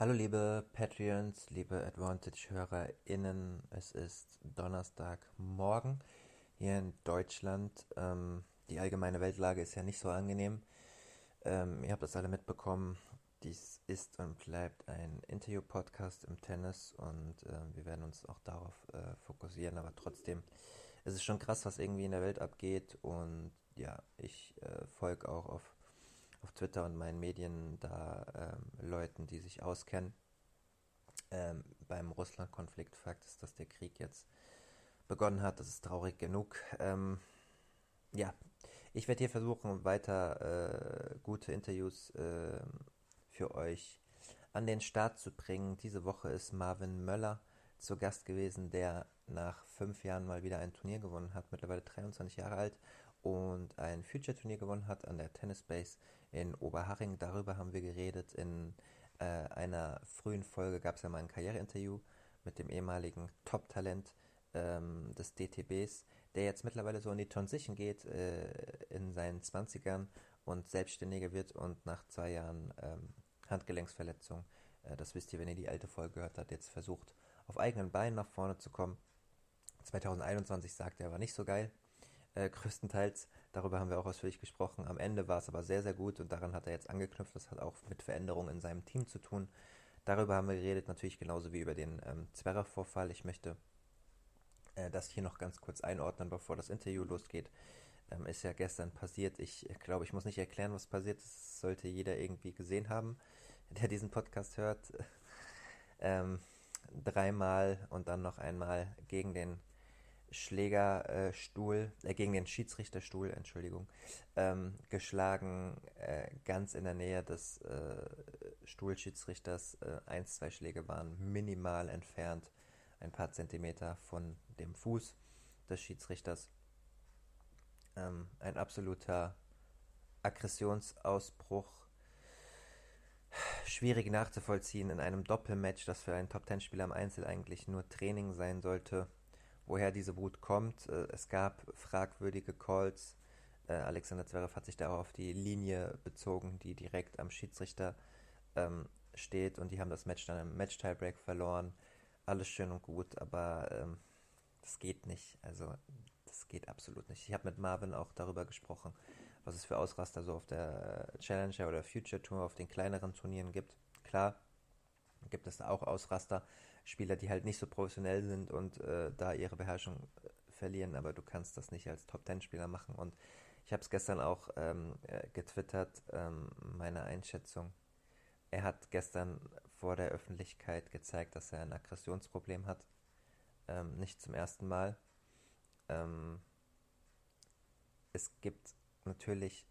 Hallo liebe Patreons, liebe Advantage-HörerInnen, es ist Donnerstagmorgen hier in Deutschland. Ähm, die allgemeine Weltlage ist ja nicht so angenehm. Ähm, ihr habt das alle mitbekommen. Dies ist und bleibt ein Interview-Podcast im Tennis und äh, wir werden uns auch darauf äh, fokussieren. Aber trotzdem ist es schon krass, was irgendwie in der Welt abgeht und ja, ich äh, folge auch auf auf Twitter und meinen Medien da ähm, Leuten, die sich auskennen. Ähm, beim Russland-Konflikt Fakt ist, dass der Krieg jetzt begonnen hat. Das ist traurig genug. Ähm, ja, ich werde hier versuchen, weiter äh, gute Interviews äh, für euch an den Start zu bringen. Diese Woche ist Marvin Möller zu Gast gewesen, der nach fünf Jahren mal wieder ein Turnier gewonnen hat, mittlerweile 23 Jahre alt und ein Future-Turnier gewonnen hat an der Tennis Base in Oberhaching. Darüber haben wir geredet. In äh, einer frühen Folge gab es ja mal ein Karriereinterview mit dem ehemaligen Top-Talent ähm, des DTBs, der jetzt mittlerweile so in die Transition geht, äh, in seinen 20ern und Selbstständiger wird und nach zwei Jahren ähm, Handgelenksverletzung, äh, das wisst ihr, wenn ihr die alte Folge gehört habt, jetzt versucht, auf eigenen Beinen nach vorne zu kommen. 2021 sagt er, war nicht so geil, äh, größtenteils. Darüber haben wir auch ausführlich gesprochen. Am Ende war es aber sehr, sehr gut und daran hat er jetzt angeknüpft. Das hat auch mit Veränderungen in seinem Team zu tun. Darüber haben wir geredet, natürlich genauso wie über den ähm, Zverev-Vorfall. Ich möchte äh, das hier noch ganz kurz einordnen, bevor das Interview losgeht. Ähm, ist ja gestern passiert. Ich glaube, ich muss nicht erklären, was passiert ist. Das sollte jeder irgendwie gesehen haben, der diesen Podcast hört. ähm, dreimal und dann noch einmal gegen den Schlägerstuhl, äh, gegen den Schiedsrichterstuhl, Entschuldigung, ähm, geschlagen, äh, ganz in der Nähe des äh, Stuhlschiedsrichters. Äh, eins, zwei Schläge waren minimal entfernt, ein paar Zentimeter von dem Fuß des Schiedsrichters. Ähm, ein absoluter Aggressionsausbruch. Schwierig nachzuvollziehen in einem Doppelmatch, das für einen Top-10-Spieler im Einzel eigentlich nur Training sein sollte woher diese Wut kommt. Äh, es gab fragwürdige Calls. Äh, Alexander Zverev hat sich da auch auf die Linie bezogen, die direkt am Schiedsrichter ähm, steht und die haben das Match dann im Match-Tiebreak verloren. Alles schön und gut, aber ähm, das geht nicht. Also das geht absolut nicht. Ich habe mit Marvin auch darüber gesprochen, was es für Ausraster so auf der Challenger oder Future Tour auf den kleineren Turnieren gibt. Klar, gibt es da auch Ausraster, Spieler, die halt nicht so professionell sind und äh, da ihre Beherrschung äh, verlieren, aber du kannst das nicht als Top-10-Spieler machen. Und ich habe es gestern auch ähm, äh, getwittert, ähm, meine Einschätzung. Er hat gestern vor der Öffentlichkeit gezeigt, dass er ein Aggressionsproblem hat. Ähm, nicht zum ersten Mal. Ähm, es gibt natürlich,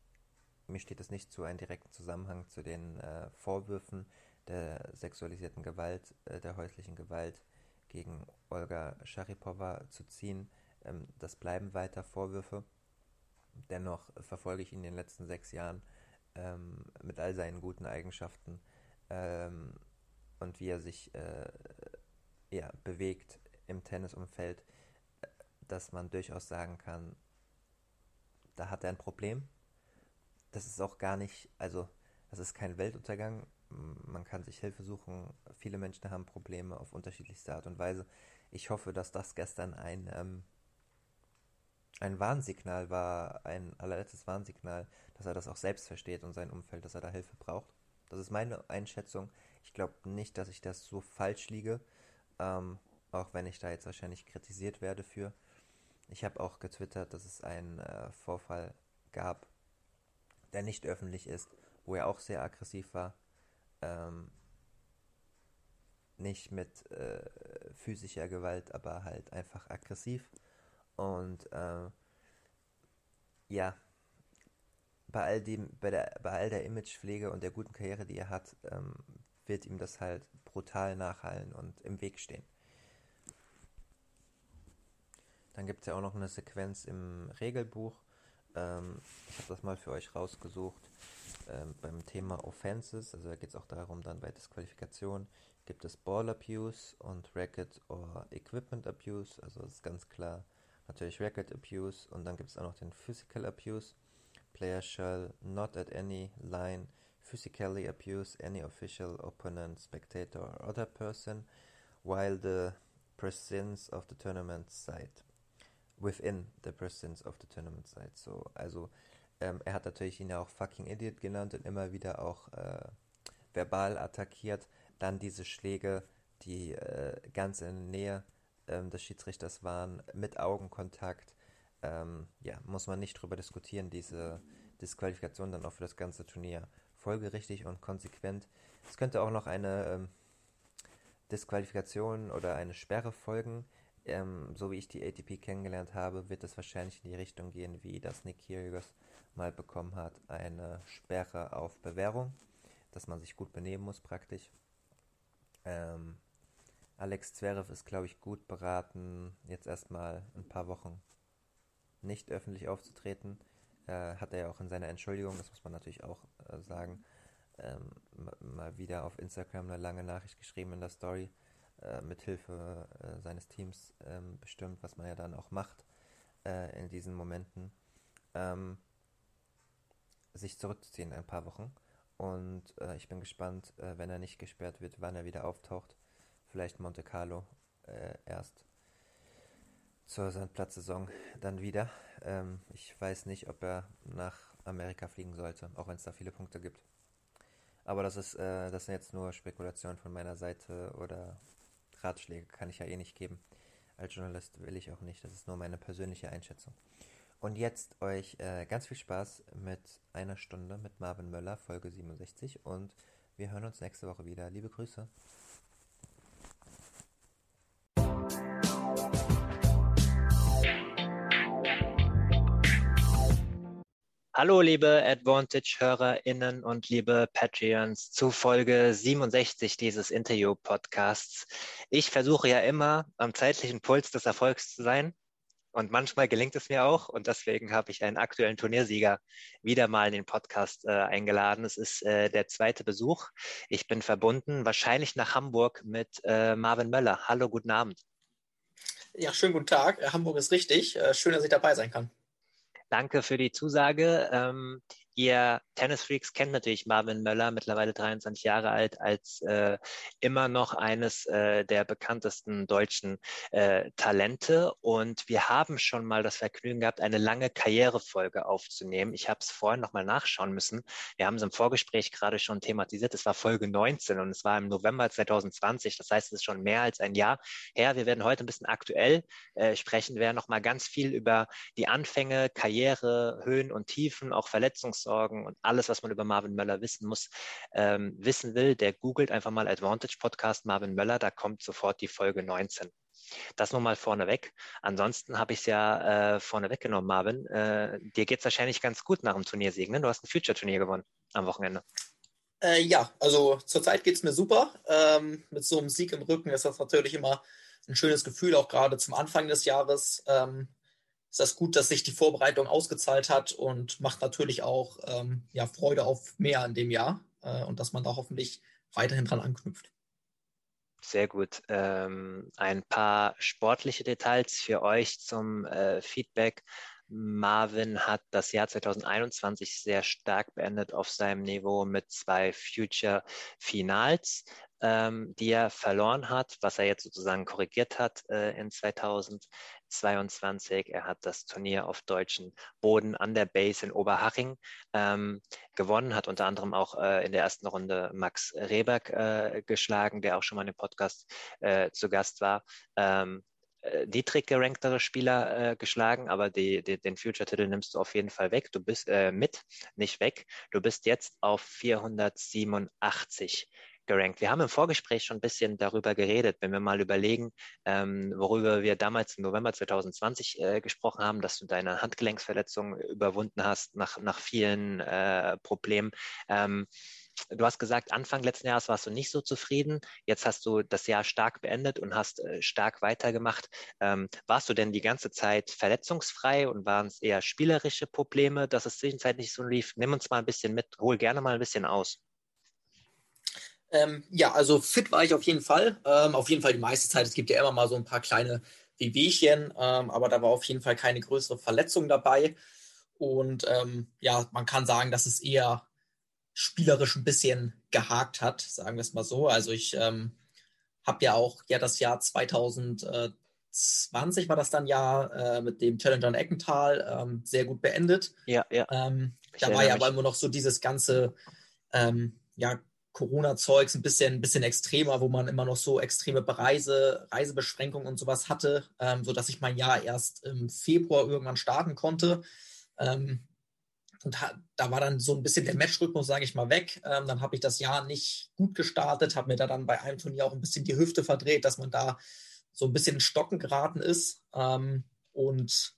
mir steht es nicht zu, einen direkten Zusammenhang zu den äh, Vorwürfen, der sexualisierten Gewalt, äh, der häuslichen Gewalt gegen Olga Scharipowa zu ziehen. Ähm, das bleiben weiter Vorwürfe. Dennoch verfolge ich ihn in den letzten sechs Jahren ähm, mit all seinen guten Eigenschaften ähm, und wie er sich äh, ja, bewegt im Tennisumfeld, äh, dass man durchaus sagen kann, da hat er ein Problem. Das ist auch gar nicht, also das ist kein Weltuntergang man kann sich Hilfe suchen. Viele Menschen haben Probleme auf unterschiedlichste Art und Weise. Ich hoffe, dass das gestern ein, ähm, ein Warnsignal war, ein allerletztes Warnsignal, dass er das auch selbst versteht und sein Umfeld, dass er da Hilfe braucht. Das ist meine Einschätzung. Ich glaube nicht, dass ich das so falsch liege, ähm, auch wenn ich da jetzt wahrscheinlich kritisiert werde für. Ich habe auch getwittert, dass es einen äh, Vorfall gab, der nicht öffentlich ist, wo er auch sehr aggressiv war ähm, nicht mit äh, physischer Gewalt, aber halt einfach aggressiv. Und äh, ja, bei all dem, bei der, bei all der Imagepflege und der guten Karriere, die er hat, ähm, wird ihm das halt brutal nachhallen und im Weg stehen. Dann gibt es ja auch noch eine Sequenz im Regelbuch. Ähm, ich habe das mal für euch rausgesucht. Ähm, beim Thema Offenses, also da geht es auch darum, dann bei Disqualifikation gibt es Ball Abuse und Racket or Equipment Abuse. Also das ist ganz klar natürlich Racket Abuse und dann gibt es auch noch den Physical Abuse. Player shall not at any line physically abuse any official, opponent, spectator or other person while the presence of the tournament site within the presence of the tournament site. So, also ähm, er hat natürlich ihn ja auch fucking Idiot genannt und immer wieder auch äh, verbal attackiert. Dann diese Schläge, die äh, ganz in der Nähe ähm, des Schiedsrichters waren, mit Augenkontakt. Ähm, ja, muss man nicht drüber diskutieren, diese Disqualifikation dann auch für das ganze Turnier. Folgerichtig und konsequent. Es könnte auch noch eine ähm, Disqualifikation oder eine Sperre folgen. Ähm, so wie ich die ATP kennengelernt habe, wird es wahrscheinlich in die Richtung gehen, wie das Nick Kyrgios mal bekommen hat, eine Sperre auf Bewährung, dass man sich gut benehmen muss praktisch. Ähm, Alex Zverev ist, glaube ich, gut beraten, jetzt erstmal ein paar Wochen nicht öffentlich aufzutreten. Äh, hat er ja auch in seiner Entschuldigung, das muss man natürlich auch äh, sagen, ähm, mal wieder auf Instagram eine lange Nachricht geschrieben in der Story, äh, mithilfe äh, seines Teams ähm, bestimmt, was man ja dann auch macht äh, in diesen Momenten. Ähm, sich zurückzuziehen ein paar Wochen. Und äh, ich bin gespannt, äh, wenn er nicht gesperrt wird, wann er wieder auftaucht. Vielleicht Monte Carlo erst zur Sandplatzsaison dann wieder. Ähm, ich weiß nicht, ob er nach Amerika fliegen sollte, auch wenn es da viele Punkte gibt. Aber das ist, äh, das sind jetzt nur Spekulationen von meiner Seite oder Ratschläge kann ich ja eh nicht geben. Als Journalist will ich auch nicht. Das ist nur meine persönliche Einschätzung. Und jetzt euch äh, ganz viel Spaß mit einer Stunde mit Marvin Möller, Folge 67. Und wir hören uns nächste Woche wieder. Liebe Grüße. Hallo, liebe Advantage-HörerInnen und liebe Patreons zu Folge 67 dieses Interview-Podcasts. Ich versuche ja immer, am zeitlichen Puls des Erfolgs zu sein und manchmal gelingt es mir auch. Und deswegen habe ich einen aktuellen Turniersieger wieder mal in den Podcast äh, eingeladen. Es ist äh, der zweite Besuch. Ich bin verbunden, wahrscheinlich nach Hamburg, mit äh, Marvin Möller. Hallo, guten Abend. Ja, schönen guten Tag. Äh, Hamburg ist richtig. Äh, schön, dass ich dabei sein kann. Danke für die Zusage. Ähm, Ihr Tennisfreaks kennt natürlich Marvin Möller, mittlerweile 23 Jahre alt, als äh, immer noch eines äh, der bekanntesten deutschen äh, Talente. Und wir haben schon mal das Vergnügen gehabt, eine lange Karrierefolge aufzunehmen. Ich habe es vorhin nochmal nachschauen müssen. Wir haben es im Vorgespräch gerade schon thematisiert. Es war Folge 19 und es war im November 2020. Das heißt, es ist schon mehr als ein Jahr her. Wir werden heute ein bisschen aktuell äh, sprechen. Werden nochmal ganz viel über die Anfänge, Karriere, Höhen und Tiefen, auch Verletzungs Sorgen und alles, was man über Marvin Möller wissen muss, ähm, wissen will, der googelt einfach mal Advantage Podcast Marvin Möller, da kommt sofort die Folge 19. Das nur mal vorneweg. Ansonsten habe ich es ja äh, vorneweg genommen, Marvin. Äh, dir geht es wahrscheinlich ganz gut nach dem Turniersieg. Ne? Du hast ein Future-Turnier gewonnen am Wochenende. Äh, ja, also zurzeit geht es mir super. Ähm, mit so einem Sieg im Rücken ist das natürlich immer ein schönes Gefühl, auch gerade zum Anfang des Jahres. Ähm, ist das gut, dass sich die Vorbereitung ausgezahlt hat und macht natürlich auch ähm, ja, Freude auf mehr in dem Jahr äh, und dass man da hoffentlich weiterhin dran anknüpft. Sehr gut. Ähm, ein paar sportliche Details für euch zum äh, Feedback. Marvin hat das Jahr 2021 sehr stark beendet auf seinem Niveau mit zwei Future Finals ähm, die er verloren hat, was er jetzt sozusagen korrigiert hat äh, in 2022. Er hat das Turnier auf deutschen Boden an der Base in Oberhaching ähm, gewonnen, hat unter anderem auch äh, in der ersten Runde Max Rehberg äh, geschlagen, der auch schon mal dem Podcast äh, zu Gast war. Ähm, äh, niedrig geranktere Spieler äh, geschlagen, aber die, die, den Future-Titel nimmst du auf jeden Fall weg. Du bist äh, mit, nicht weg. Du bist jetzt auf 487 gerankt. Wir haben im Vorgespräch schon ein bisschen darüber geredet, wenn wir mal überlegen, ähm, worüber wir damals im November 2020 äh, gesprochen haben, dass du deine Handgelenksverletzung überwunden hast nach, nach vielen äh, Problemen. Ähm, du hast gesagt, Anfang letzten Jahres warst du nicht so zufrieden. Jetzt hast du das Jahr stark beendet und hast äh, stark weitergemacht. Ähm, warst du denn die ganze Zeit verletzungsfrei und waren es eher spielerische Probleme, dass es zwischenzeitlich so lief? Nimm uns mal ein bisschen mit, hol gerne mal ein bisschen aus. Ähm, ja, also fit war ich auf jeden Fall. Ähm, auf jeden Fall die meiste Zeit. Es gibt ja immer mal so ein paar kleine Wehwehchen, ähm, aber da war auf jeden Fall keine größere Verletzung dabei. Und ähm, ja, man kann sagen, dass es eher spielerisch ein bisschen gehakt hat, sagen wir es mal so. Also ich ähm, habe ja auch ja das Jahr 2020 war das dann ja äh, mit dem Challenger in Eckental ähm, sehr gut beendet. Ja, ja. Da war ja aber immer noch so dieses ganze ja, Corona-Zeugs ein bisschen, ein bisschen extremer, wo man immer noch so extreme Bereise, Reisebeschränkungen und sowas hatte, ähm, sodass ich mein Jahr erst im Februar irgendwann starten konnte. Ähm, und da war dann so ein bisschen der Matchrhythmus, sage ich mal, weg. Ähm, dann habe ich das Jahr nicht gut gestartet, habe mir da dann bei einem Turnier auch ein bisschen die Hüfte verdreht, dass man da so ein bisschen in Stocken geraten ist. Ähm, und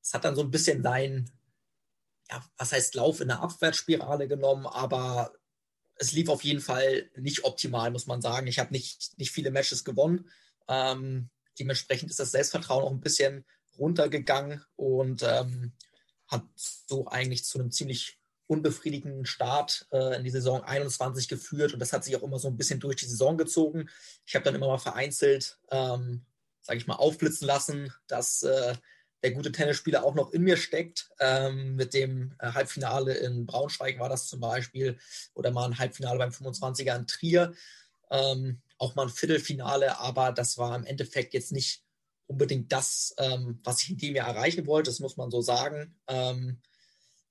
es hat dann so ein bisschen sein, ja, was heißt Lauf in der Abwärtsspirale genommen, aber es lief auf jeden Fall nicht optimal, muss man sagen. Ich habe nicht, nicht viele Matches gewonnen. Ähm, dementsprechend ist das Selbstvertrauen auch ein bisschen runtergegangen und ähm, hat so eigentlich zu einem ziemlich unbefriedigenden Start äh, in die Saison 21 geführt und das hat sich auch immer so ein bisschen durch die Saison gezogen. Ich habe dann immer mal vereinzelt, ähm, sage ich mal, aufblitzen lassen, dass äh, der gute Tennisspieler auch noch in mir steckt. Ähm, mit dem äh, Halbfinale in Braunschweig war das zum Beispiel oder mal ein Halbfinale beim 25er in Trier. Ähm, auch mal ein Viertelfinale, aber das war im Endeffekt jetzt nicht unbedingt das, ähm, was ich in dem Jahr erreichen wollte, das muss man so sagen. Ähm,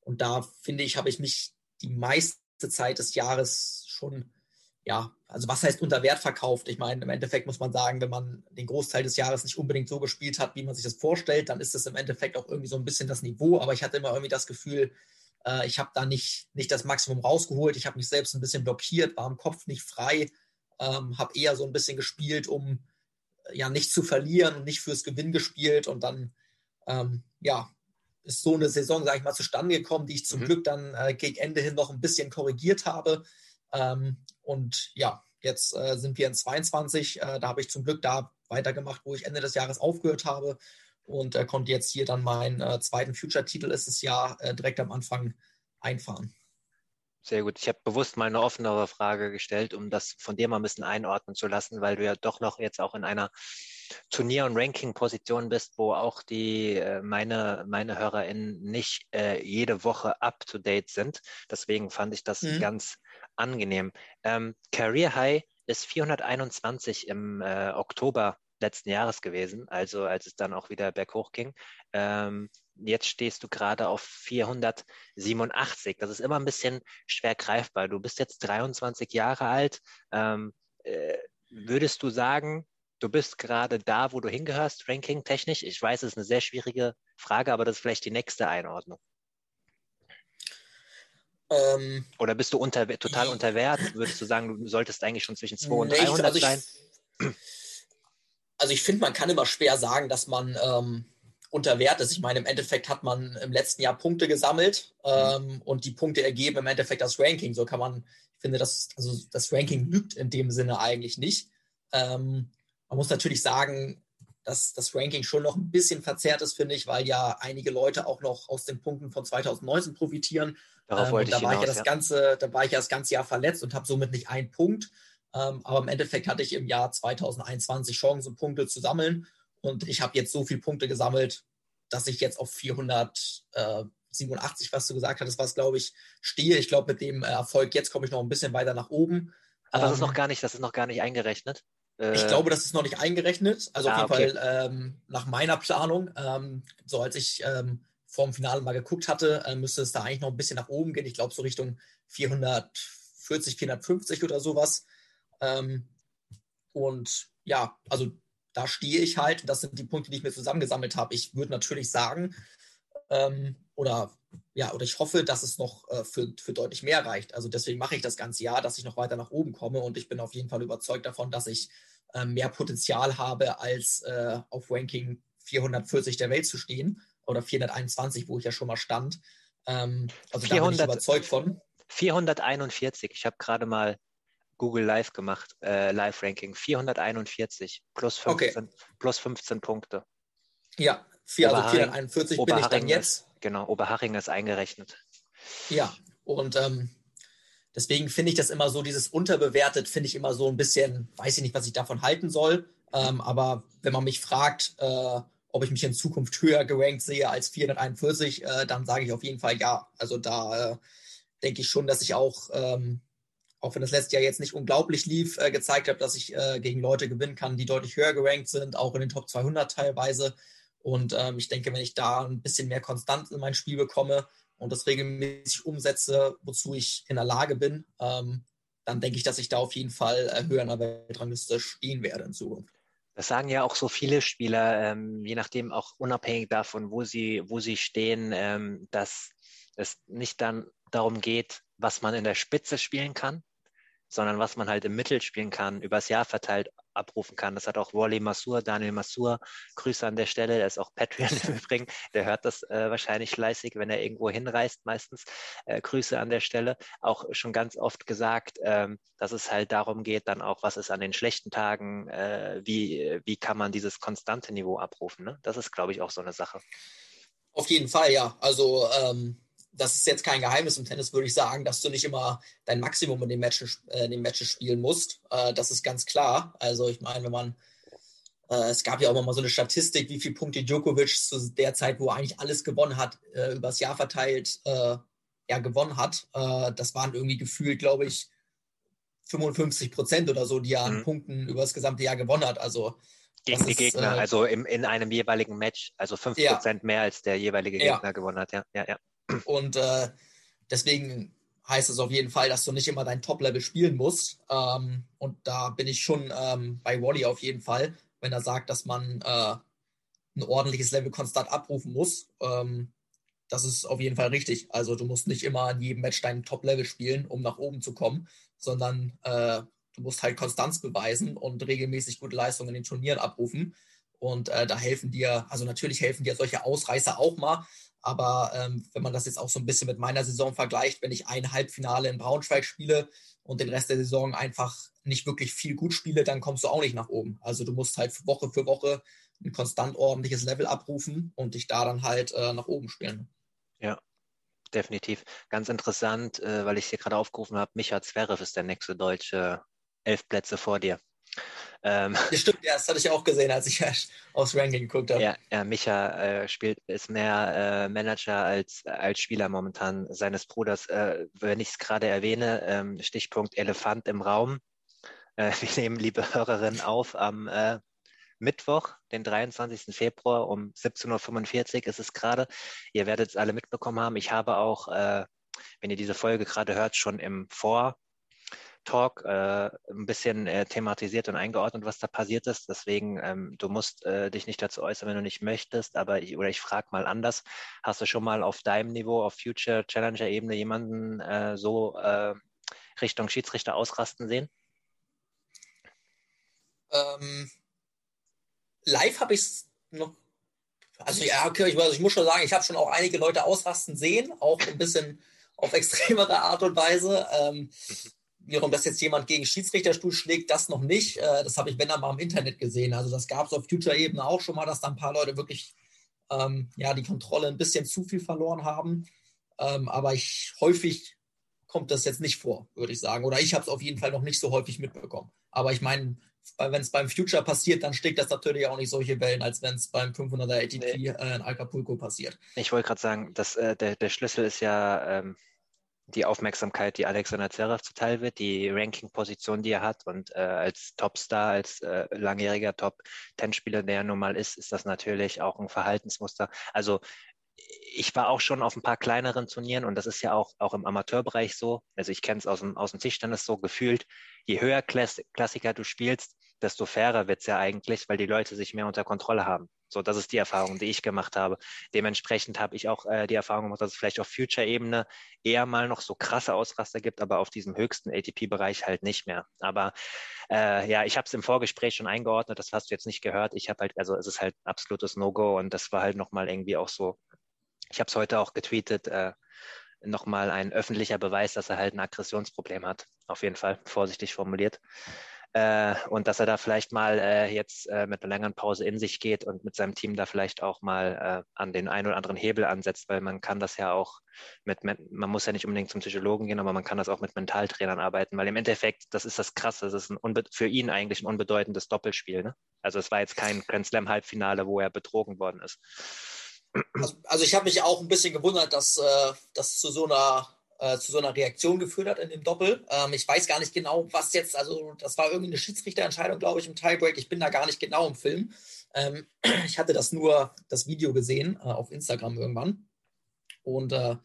und da finde ich, habe ich mich die meiste Zeit des Jahres schon ja, also was heißt unter Wert verkauft? Ich meine, im Endeffekt muss man sagen, wenn man den Großteil des Jahres nicht unbedingt so gespielt hat, wie man sich das vorstellt, dann ist das im Endeffekt auch irgendwie so ein bisschen das Niveau. Aber ich hatte immer irgendwie das Gefühl, äh, ich habe da nicht, nicht das Maximum rausgeholt. Ich habe mich selbst ein bisschen blockiert, war im Kopf nicht frei, ähm, habe eher so ein bisschen gespielt, um äh, ja nicht zu verlieren und nicht fürs Gewinn gespielt. Und dann, ähm, ja, ist so eine Saison, sage ich mal, zustande gekommen, die ich zum mhm. Glück dann äh, gegen Ende hin noch ein bisschen korrigiert habe. Ähm, und ja, jetzt äh, sind wir in 22. Äh, da habe ich zum Glück da weitergemacht, wo ich Ende des Jahres aufgehört habe und äh, konnte jetzt hier dann meinen äh, zweiten Future-Titel ist Jahr äh, direkt am Anfang einfahren. Sehr gut. Ich habe bewusst mal eine offenere Frage gestellt, um das von dir mal ein bisschen einordnen zu lassen, weil du ja doch noch jetzt auch in einer Turnier- und Ranking-Position bist, wo auch die äh, meine, meine HörerInnen nicht äh, jede Woche up to date sind. Deswegen fand ich das mhm. ganz angenehm. Ähm, Career High ist 421 im äh, Oktober letzten Jahres gewesen, also als es dann auch wieder berghoch ging. Ähm, jetzt stehst du gerade auf 487. Das ist immer ein bisschen schwer greifbar. Du bist jetzt 23 Jahre alt. Ähm, äh, würdest du sagen, du bist gerade da, wo du hingehörst, ranking-technisch? Ich weiß, es ist eine sehr schwierige Frage, aber das ist vielleicht die nächste Einordnung. Ähm, Oder bist du unter, total unter Wert? Würdest du sagen, du solltest eigentlich schon zwischen 200 und 300 also sein? also ich finde, man kann immer schwer sagen, dass man ähm, unter Wert ist. Ich meine, im Endeffekt hat man im letzten Jahr Punkte gesammelt ähm, mhm. und die Punkte ergeben im Endeffekt das Ranking. So kann man, ich finde, das, also das Ranking lügt in dem Sinne eigentlich nicht. Ähm, man muss natürlich sagen, dass das Ranking schon noch ein bisschen verzerrt ist, finde ich, weil ja einige Leute auch noch aus den Punkten von 2019 profitieren Darauf ähm, wollte ich da war hinaus, ich ja das ganze, da war ich ja das ganze Jahr verletzt und habe somit nicht einen Punkt. Ähm, aber im Endeffekt hatte ich im Jahr 2021 Chancen, Punkte zu sammeln. Und ich habe jetzt so viele Punkte gesammelt, dass ich jetzt auf 487, was du gesagt hattest, was glaube ich, stehe. Ich glaube, mit dem Erfolg jetzt komme ich noch ein bisschen weiter nach oben. Aber das ist noch ähm, gar nicht, das ist noch gar nicht eingerechnet. Ich glaube, das ist noch nicht eingerechnet. Also ah, auf jeden okay. Fall ähm, nach meiner Planung. Ähm, so als ich ähm, vor dem Finale mal geguckt hatte, äh, müsste es da eigentlich noch ein bisschen nach oben gehen. Ich glaube, so Richtung 440, 450 oder sowas. Ähm, und ja, also da stehe ich halt. Das sind die Punkte, die ich mir zusammengesammelt habe. Ich würde natürlich sagen, ähm, oder ja, oder ich hoffe, dass es noch äh, für, für deutlich mehr reicht. Also deswegen mache ich das ganze Jahr, dass ich noch weiter nach oben komme und ich bin auf jeden Fall überzeugt davon, dass ich äh, mehr Potenzial habe, als äh, auf Ranking 440 der Welt zu stehen oder 421, wo ich ja schon mal stand. Ähm, also 400, da bin ich überzeugt von. 441. Ich habe gerade mal Google Live gemacht, äh, Live-Ranking. 441 plus 15, okay. plus 15 Punkte. Ja, vier, also 441 bin ich dann jetzt. Ist, genau, Oberhaching ist eingerechnet. Ja, und ähm, deswegen finde ich das immer so, dieses unterbewertet, finde ich immer so ein bisschen, weiß ich nicht, was ich davon halten soll. Ähm, aber wenn man mich fragt, äh, ob ich mich in Zukunft höher gerankt sehe als 441, äh, dann sage ich auf jeden Fall ja. Also da äh, denke ich schon, dass ich auch, ähm, auch wenn das letzte Jahr jetzt nicht unglaublich lief, äh, gezeigt habe, dass ich äh, gegen Leute gewinnen kann, die deutlich höher gerankt sind, auch in den Top 200 teilweise. Und ähm, ich denke, wenn ich da ein bisschen mehr Konstanz in mein Spiel bekomme und das regelmäßig umsetze, wozu ich in der Lage bin, ähm, dann denke ich, dass ich da auf jeden Fall äh, höher in der Weltrangliste stehen werde in Zukunft. Das sagen ja auch so viele Spieler, ähm, je nachdem auch unabhängig davon, wo sie, wo sie stehen, ähm, dass es nicht dann darum geht, was man in der Spitze spielen kann, sondern was man halt im Mittel spielen kann, übers Jahr verteilt abrufen kann. Das hat auch Wally Masur, Daniel Masur, Grüße an der Stelle, der ist auch Patreon im Übrigen, der hört das äh, wahrscheinlich fleißig, wenn er irgendwo hinreist meistens. Äh, Grüße an der Stelle. Auch schon ganz oft gesagt, ähm, dass es halt darum geht, dann auch, was ist an den schlechten Tagen, äh, wie, wie kann man dieses konstante Niveau abrufen. Ne? Das ist, glaube ich, auch so eine Sache. Auf jeden Fall, ja. Also ähm das ist jetzt kein Geheimnis im Tennis, würde ich sagen, dass du nicht immer dein Maximum in den Matches, äh, in den Matches spielen musst. Äh, das ist ganz klar. Also ich meine, wenn man, äh, es gab ja auch mal so eine Statistik, wie viele Punkte Djokovic zu der Zeit, wo er eigentlich alles gewonnen hat, äh, übers Jahr verteilt, äh, ja, gewonnen hat. Das waren irgendwie gefühlt, glaube ich, 55 Prozent oder so, die er an mhm. Punkten über das gesamte Jahr gewonnen hat. Also gegen die ist, Gegner, also im, in einem jeweiligen Match, also 5 Prozent ja. mehr als der jeweilige Gegner ja. gewonnen hat. Ja, ja, ja. Und äh, deswegen heißt es auf jeden Fall, dass du nicht immer dein Top-Level spielen musst. Ähm, und da bin ich schon ähm, bei Wally auf jeden Fall, wenn er sagt, dass man äh, ein ordentliches Level konstant abrufen muss. Ähm, das ist auf jeden Fall richtig. Also du musst nicht immer in jedem Match dein Top-Level spielen, um nach oben zu kommen, sondern äh, du musst halt Konstanz beweisen und regelmäßig gute Leistungen in den Turnieren abrufen. Und äh, da helfen dir, also natürlich helfen dir solche Ausreißer auch mal, aber ähm, wenn man das jetzt auch so ein bisschen mit meiner Saison vergleicht, wenn ich ein Halbfinale in Braunschweig spiele und den Rest der Saison einfach nicht wirklich viel gut spiele, dann kommst du auch nicht nach oben. Also du musst halt Woche für Woche ein konstant ordentliches Level abrufen und dich da dann halt äh, nach oben spielen. Ja, definitiv. Ganz interessant, äh, weil ich hier gerade aufgerufen habe, Micha Zverev ist der nächste Deutsche, elf Plätze vor dir. Ähm, ja, stimmt, ja, das hatte ich auch gesehen, als ich aufs Ranking geguckt habe. Ja, ja Micha äh, spielt, ist mehr äh, Manager als, als Spieler momentan seines Bruders. Äh, wenn ich es gerade erwähne, ähm, Stichpunkt Elefant im Raum. Äh, wir nehmen, liebe Hörerinnen, auf am äh, Mittwoch, den 23. Februar um 17.45 Uhr ist es gerade. Ihr werdet es alle mitbekommen haben. Ich habe auch, äh, wenn ihr diese Folge gerade hört, schon im Vor- Talk äh, ein bisschen äh, thematisiert und eingeordnet, was da passiert ist. Deswegen, ähm, du musst äh, dich nicht dazu äußern, wenn du nicht möchtest, aber ich, oder ich frage mal anders. Hast du schon mal auf deinem Niveau, auf Future Challenger Ebene jemanden äh, so äh, Richtung Schiedsrichter ausrasten sehen? Ähm, live habe ich es noch also ja, okay, ich, also ich muss schon sagen, ich habe schon auch einige Leute ausrasten sehen, auch ein bisschen auf extremere Art und Weise. Ähm, wiederum, dass jetzt jemand gegen Schiedsrichterstuhl schlägt, das noch nicht. Äh, das habe ich, wenn dann mal im Internet gesehen. Also das gab es auf Future-Ebene auch schon mal, dass da ein paar Leute wirklich ähm, ja, die Kontrolle ein bisschen zu viel verloren haben. Ähm, aber ich häufig kommt das jetzt nicht vor, würde ich sagen. Oder ich habe es auf jeden Fall noch nicht so häufig mitbekommen. Aber ich meine, wenn es beim Future passiert, dann schlägt das natürlich auch nicht solche Wellen, als wenn es beim 500er ATP nee. äh, in Acapulco passiert. Ich wollte gerade sagen, dass, äh, der, der Schlüssel ist ja ähm, die Aufmerksamkeit, die Alexander Zverev zuteil wird, die Ranking-Position, die er hat und äh, als Topstar, als äh, langjähriger Top-Ten-Spieler, der er nun mal ist, ist das natürlich auch ein Verhaltensmuster. Also ich war auch schon auf ein paar kleineren Turnieren und das ist ja auch, auch im Amateurbereich so. Also ich kenne es aus dem, aus dem Tischtennis so gefühlt. Je höher Klass Klassiker du spielst, desto fairer wird es ja eigentlich, weil die Leute sich mehr unter Kontrolle haben. So, das ist die Erfahrung, die ich gemacht habe. Dementsprechend habe ich auch äh, die Erfahrung gemacht, dass es vielleicht auf Future-Ebene eher mal noch so krasse Ausraster gibt, aber auf diesem höchsten ATP-Bereich halt nicht mehr. Aber äh, ja, ich habe es im Vorgespräch schon eingeordnet, das hast du jetzt nicht gehört. Ich habe halt, also es ist halt absolutes No-Go und das war halt nochmal irgendwie auch so. Ich habe es heute auch getweetet. Äh, nochmal ein öffentlicher Beweis, dass er halt ein Aggressionsproblem hat. Auf jeden Fall, vorsichtig formuliert. Äh, und dass er da vielleicht mal äh, jetzt äh, mit einer längeren Pause in sich geht und mit seinem Team da vielleicht auch mal äh, an den einen oder anderen Hebel ansetzt, weil man kann das ja auch mit, man muss ja nicht unbedingt zum Psychologen gehen, aber man kann das auch mit Mentaltrainern arbeiten, weil im Endeffekt, das ist das Krasse, das ist ein für ihn eigentlich ein unbedeutendes Doppelspiel. Ne? Also es war jetzt kein Grand Slam Halbfinale, wo er betrogen worden ist. Also, also ich habe mich auch ein bisschen gewundert, dass äh, das zu so einer äh, zu so einer Reaktion geführt hat in dem Doppel. Ähm, ich weiß gar nicht genau, was jetzt, also das war irgendwie eine Schiedsrichterentscheidung, glaube ich, im Tiebreak. Ich bin da gar nicht genau im Film. Ähm, ich hatte das nur, das Video gesehen äh, auf Instagram irgendwann. Und äh,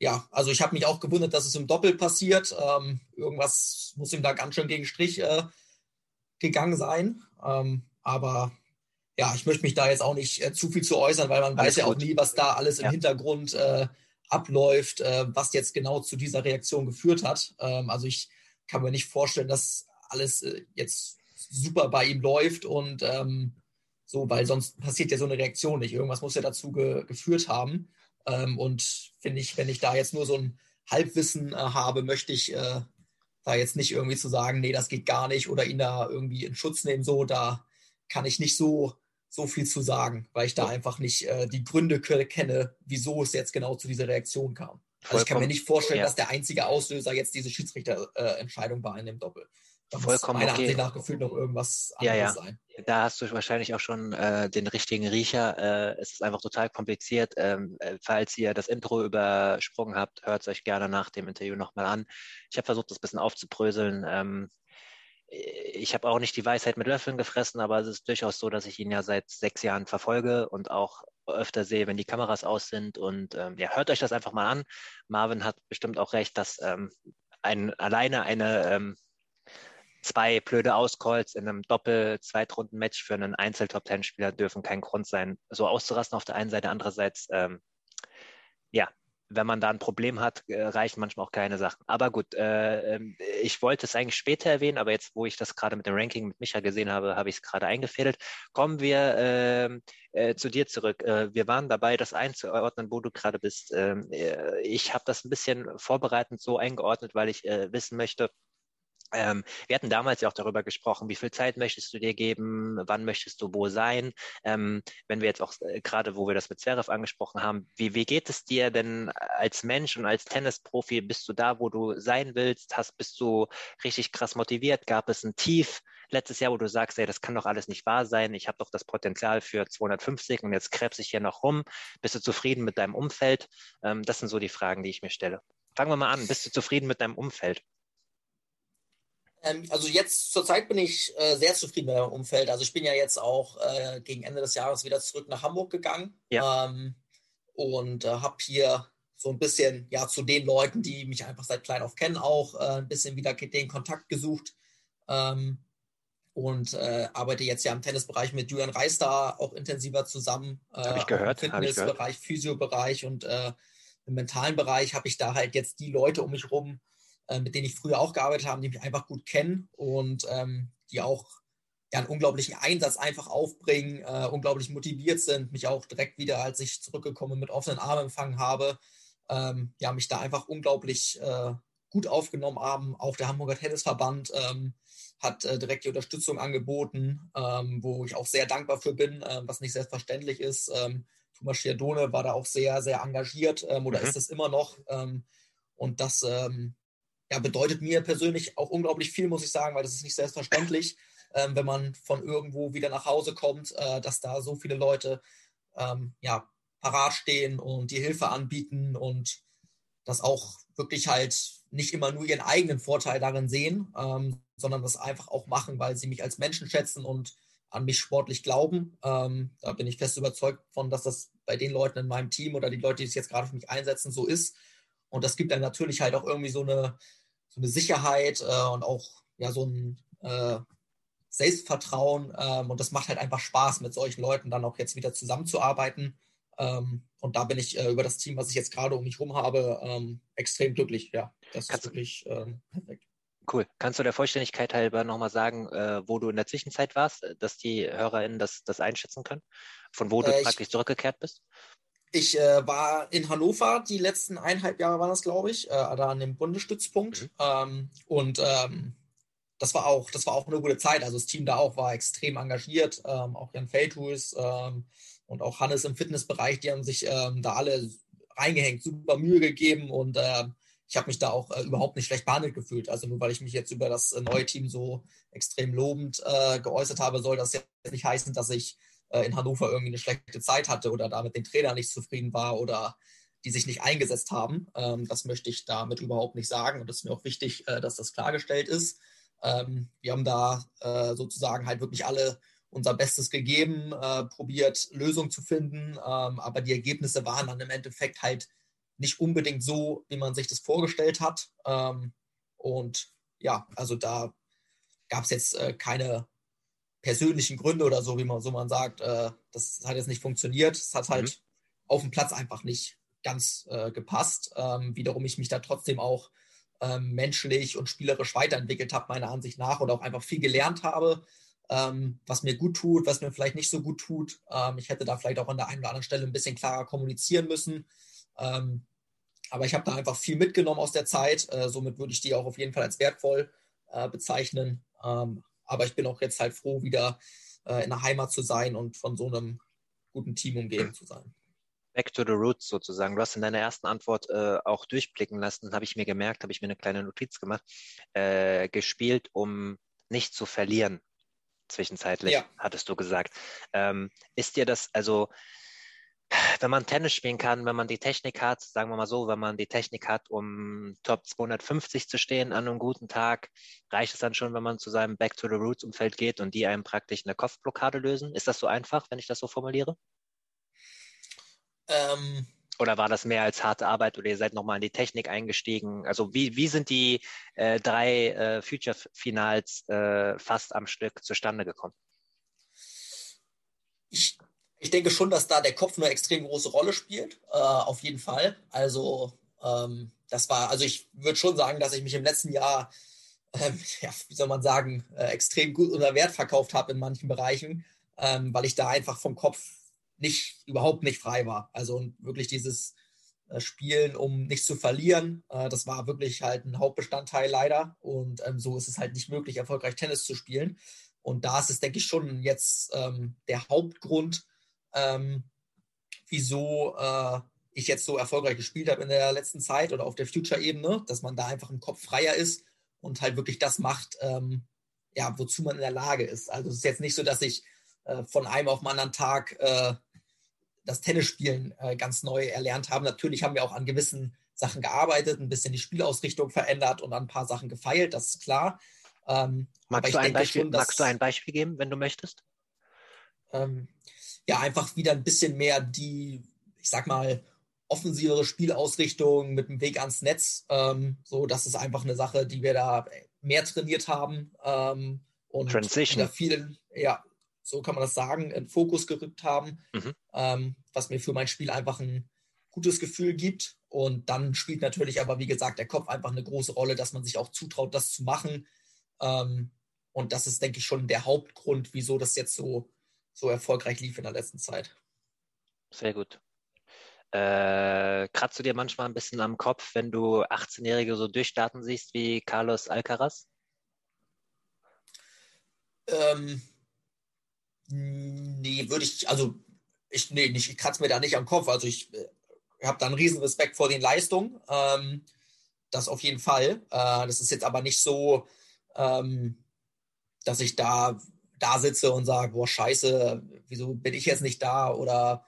ja, also ich habe mich auch gewundert, dass es im Doppel passiert. Ähm, irgendwas muss ihm da ganz schön gegen Strich äh, gegangen sein. Ähm, aber ja, ich möchte mich da jetzt auch nicht äh, zu viel zu äußern, weil man alles weiß ja gut. auch nie, was da alles im ja. Hintergrund äh, abläuft, äh, was jetzt genau zu dieser Reaktion geführt hat. Ähm, also ich kann mir nicht vorstellen, dass alles äh, jetzt super bei ihm läuft und ähm, so, weil sonst passiert ja so eine Reaktion nicht. Irgendwas muss ja dazu ge geführt haben. Ähm, und finde ich, wenn ich da jetzt nur so ein Halbwissen äh, habe, möchte ich äh, da jetzt nicht irgendwie zu sagen, nee, das geht gar nicht oder ihn da irgendwie in Schutz nehmen. So, da kann ich nicht so so viel zu sagen, weil ich da einfach nicht äh, die Gründe kenne, wieso es jetzt genau zu dieser Reaktion kam. Also ich kann mir nicht vorstellen, ja. dass der einzige Auslöser jetzt diese Schiedsrichterentscheidung äh, war in dem Doppel. Da Vollkommen muss meiner okay. Ansicht nach gefühlt noch irgendwas anderes ja, ja. sein. Da hast du wahrscheinlich auch schon äh, den richtigen Riecher. Äh, es ist einfach total kompliziert. Ähm, äh, falls ihr das Intro übersprungen habt, hört es euch gerne nach dem Interview nochmal an. Ich habe versucht, das ein bisschen aufzubröseln. Ähm, ich habe auch nicht die Weisheit mit Löffeln gefressen, aber es ist durchaus so, dass ich ihn ja seit sechs Jahren verfolge und auch öfter sehe, wenn die Kameras aus sind. Und ähm, ja, hört euch das einfach mal an. Marvin hat bestimmt auch recht, dass ähm, ein, alleine eine ähm, zwei blöde Auscalls in einem Doppel-Zweitrunden-Match für einen Einzel-Top-Ten-Spieler dürfen kein Grund sein, so auszurasten auf der einen Seite. Andererseits, ähm, ja, wenn man da ein Problem hat, äh, reichen manchmal auch keine Sachen. Aber gut, äh, ähm, ich wollte es eigentlich später erwähnen, aber jetzt, wo ich das gerade mit dem Ranking mit Micha gesehen habe, habe ich es gerade eingefädelt. Kommen wir ähm, äh, zu dir zurück. Äh, wir waren dabei, das einzuordnen, wo du gerade bist. Ähm, äh, ich habe das ein bisschen vorbereitend so eingeordnet, weil ich äh, wissen möchte, ähm, wir hatten damals ja auch darüber gesprochen, wie viel Zeit möchtest du dir geben, wann möchtest du wo sein. Ähm, wenn wir jetzt auch äh, gerade, wo wir das mit Zverev angesprochen haben, wie, wie geht es dir denn als Mensch und als Tennisprofi? Bist du da, wo du sein willst? Hast, bist du richtig krass motiviert? Gab es ein Tief letztes Jahr, wo du sagst, ey, das kann doch alles nicht wahr sein. Ich habe doch das Potenzial für 250 und jetzt krebs ich hier noch rum. Bist du zufrieden mit deinem Umfeld? Ähm, das sind so die Fragen, die ich mir stelle. Fangen wir mal an. Bist du zufrieden mit deinem Umfeld? Ähm, also jetzt zurzeit bin ich äh, sehr zufrieden mit meinem Umfeld. Also ich bin ja jetzt auch äh, gegen Ende des Jahres wieder zurück nach Hamburg gegangen ja. ähm, und äh, habe hier so ein bisschen ja zu den Leuten, die mich einfach seit klein auf kennen, auch äh, ein bisschen wieder den Kontakt gesucht ähm, und äh, arbeite jetzt ja im Tennisbereich mit Julian Reis da auch intensiver zusammen. Äh, habe ich gehört. Fitnessbereich, Physiobereich und im mentalen Bereich habe ich da halt jetzt die Leute um mich rum, mit denen ich früher auch gearbeitet habe, die mich einfach gut kennen und ähm, die auch ja, einen unglaublichen Einsatz einfach aufbringen, äh, unglaublich motiviert sind, mich auch direkt wieder, als ich zurückgekommen mit offenen Armen empfangen habe, ähm, ja, mich da einfach unglaublich äh, gut aufgenommen haben. Auch der Hamburger Tennisverband ähm, hat äh, direkt die Unterstützung angeboten, ähm, wo ich auch sehr dankbar für bin, äh, was nicht selbstverständlich ist. Ähm, Thomas Schierdone war da auch sehr, sehr engagiert ähm, oder mhm. ist es immer noch. Ähm, und das ähm, ja, bedeutet mir persönlich auch unglaublich viel, muss ich sagen, weil das ist nicht selbstverständlich, ähm, wenn man von irgendwo wieder nach Hause kommt, äh, dass da so viele Leute ähm, ja, parat stehen und die Hilfe anbieten und das auch wirklich halt nicht immer nur ihren eigenen Vorteil darin sehen, ähm, sondern das einfach auch machen, weil sie mich als Menschen schätzen und an mich sportlich glauben. Ähm, da bin ich fest überzeugt von, dass das bei den Leuten in meinem Team oder die Leute, die sich jetzt gerade für mich einsetzen, so ist. Und das gibt dann natürlich halt auch irgendwie so eine, so eine Sicherheit äh, und auch ja so ein äh, Selbstvertrauen. Ähm, und das macht halt einfach Spaß, mit solchen Leuten dann auch jetzt wieder zusammenzuarbeiten. Ähm, und da bin ich äh, über das Team, was ich jetzt gerade um mich herum habe, ähm, extrem glücklich. Ja, das Kannst ist wirklich ähm, perfekt. Cool. Kannst du der Vollständigkeit halber nochmal sagen, äh, wo du in der Zwischenzeit warst, dass die HörerInnen das, das einschätzen können? Von wo du äh, praktisch zurückgekehrt bist? Ich äh, war in Hannover, die letzten eineinhalb Jahre waren das, glaube ich, äh, da an dem Bundesstützpunkt. Mhm. Ähm, und ähm, das war auch, das war auch eine gute Zeit. Also das Team da auch war extrem engagiert, ähm, auch Jan Feldhuis ähm, und auch Hannes im Fitnessbereich, die haben sich ähm, da alle reingehängt, super Mühe gegeben und äh, ich habe mich da auch äh, überhaupt nicht schlecht behandelt gefühlt. Also nur weil ich mich jetzt über das äh, neue Team so extrem lobend äh, geäußert habe, soll das jetzt nicht heißen, dass ich in Hannover irgendwie eine schlechte Zeit hatte oder da mit den Trainern nicht zufrieden war oder die sich nicht eingesetzt haben. Ähm, das möchte ich damit überhaupt nicht sagen und es ist mir auch wichtig, äh, dass das klargestellt ist. Ähm, wir haben da äh, sozusagen halt wirklich alle unser Bestes gegeben, probiert Lösungen zu finden, ähm, aber die Ergebnisse waren dann im Endeffekt halt nicht unbedingt so, wie man sich das vorgestellt hat. Und ja, also da gab es jetzt äh, keine persönlichen Gründe oder so, wie man so man sagt, äh, das hat jetzt nicht funktioniert. Es hat halt mhm. auf dem Platz einfach nicht ganz äh, gepasst. Ähm, wiederum ich mich da trotzdem auch ähm, menschlich und spielerisch weiterentwickelt habe, meiner Ansicht nach, und auch einfach viel gelernt habe, ähm, was mir gut tut, was mir vielleicht nicht so gut tut. Ähm, ich hätte da vielleicht auch an der einen oder anderen Stelle ein bisschen klarer kommunizieren müssen. Ähm, aber ich habe da einfach viel mitgenommen aus der Zeit. Äh, somit würde ich die auch auf jeden Fall als wertvoll äh, bezeichnen. Ähm, aber ich bin auch jetzt halt froh, wieder äh, in der Heimat zu sein und von so einem guten Team umgeben zu sein. Back to the roots sozusagen. Du hast in deiner ersten Antwort äh, auch durchblicken lassen, habe ich mir gemerkt, habe ich mir eine kleine Notiz gemacht, äh, gespielt, um nicht zu verlieren. Zwischenzeitlich, ja. hattest du gesagt. Ähm, ist dir das, also wenn man Tennis spielen kann, wenn man die Technik hat, sagen wir mal so, wenn man die Technik hat, um Top 250 zu stehen an einem guten Tag, reicht es dann schon, wenn man zu seinem Back to the Roots Umfeld geht und die einem praktisch eine Kopfblockade lösen? Ist das so einfach, wenn ich das so formuliere? Ähm, oder war das mehr als harte Arbeit oder ihr seid nochmal in die Technik eingestiegen? Also wie, wie sind die äh, drei äh, Future Finals äh, fast am Stück zustande gekommen? Ich denke schon, dass da der Kopf eine extrem große Rolle spielt, äh, auf jeden Fall. Also ähm, das war, also ich würde schon sagen, dass ich mich im letzten Jahr, ähm, ja, wie soll man sagen, äh, extrem gut unter Wert verkauft habe in manchen Bereichen, ähm, weil ich da einfach vom Kopf nicht, überhaupt nicht frei war. Also wirklich dieses äh, Spielen, um nicht zu verlieren, äh, das war wirklich halt ein Hauptbestandteil leider. Und ähm, so ist es halt nicht möglich, erfolgreich Tennis zu spielen. Und da ist es, denke ich, schon jetzt ähm, der Hauptgrund, ähm, wieso äh, ich jetzt so erfolgreich gespielt habe in der letzten Zeit oder auf der Future-Ebene, dass man da einfach im Kopf freier ist und halt wirklich das macht, ähm, ja, wozu man in der Lage ist. Also es ist jetzt nicht so, dass ich äh, von einem auf den anderen Tag äh, das Tennisspielen äh, ganz neu erlernt habe. Natürlich haben wir auch an gewissen Sachen gearbeitet, ein bisschen die Spielausrichtung verändert und an ein paar Sachen gefeilt, das ist klar. Ähm, magst, du ein Beispiel, schon, dass, magst du ein Beispiel geben, wenn du möchtest? Ähm, ja einfach wieder ein bisschen mehr die, ich sag mal, offensivere Spielausrichtung mit dem Weg ans Netz. Ähm, so, das ist einfach eine Sache, die wir da mehr trainiert haben. Ähm, und Transition. viel, ja, so kann man das sagen, in Fokus gerückt haben, mhm. ähm, was mir für mein Spiel einfach ein gutes Gefühl gibt. Und dann spielt natürlich aber, wie gesagt, der Kopf einfach eine große Rolle, dass man sich auch zutraut, das zu machen. Ähm, und das ist, denke ich, schon der Hauptgrund, wieso das jetzt so so erfolgreich lief in der letzten Zeit. Sehr gut. Äh, kratzt du dir manchmal ein bisschen am Kopf, wenn du 18-Jährige so durchstarten siehst wie Carlos Alcaraz? Ähm, nee, würde ich, also ich, nee, ich kratze mir da nicht am Kopf. Also ich äh, habe da einen riesen Respekt vor den Leistungen. Ähm, das auf jeden Fall. Äh, das ist jetzt aber nicht so, ähm, dass ich da da sitze und sage, boah, scheiße, wieso bin ich jetzt nicht da oder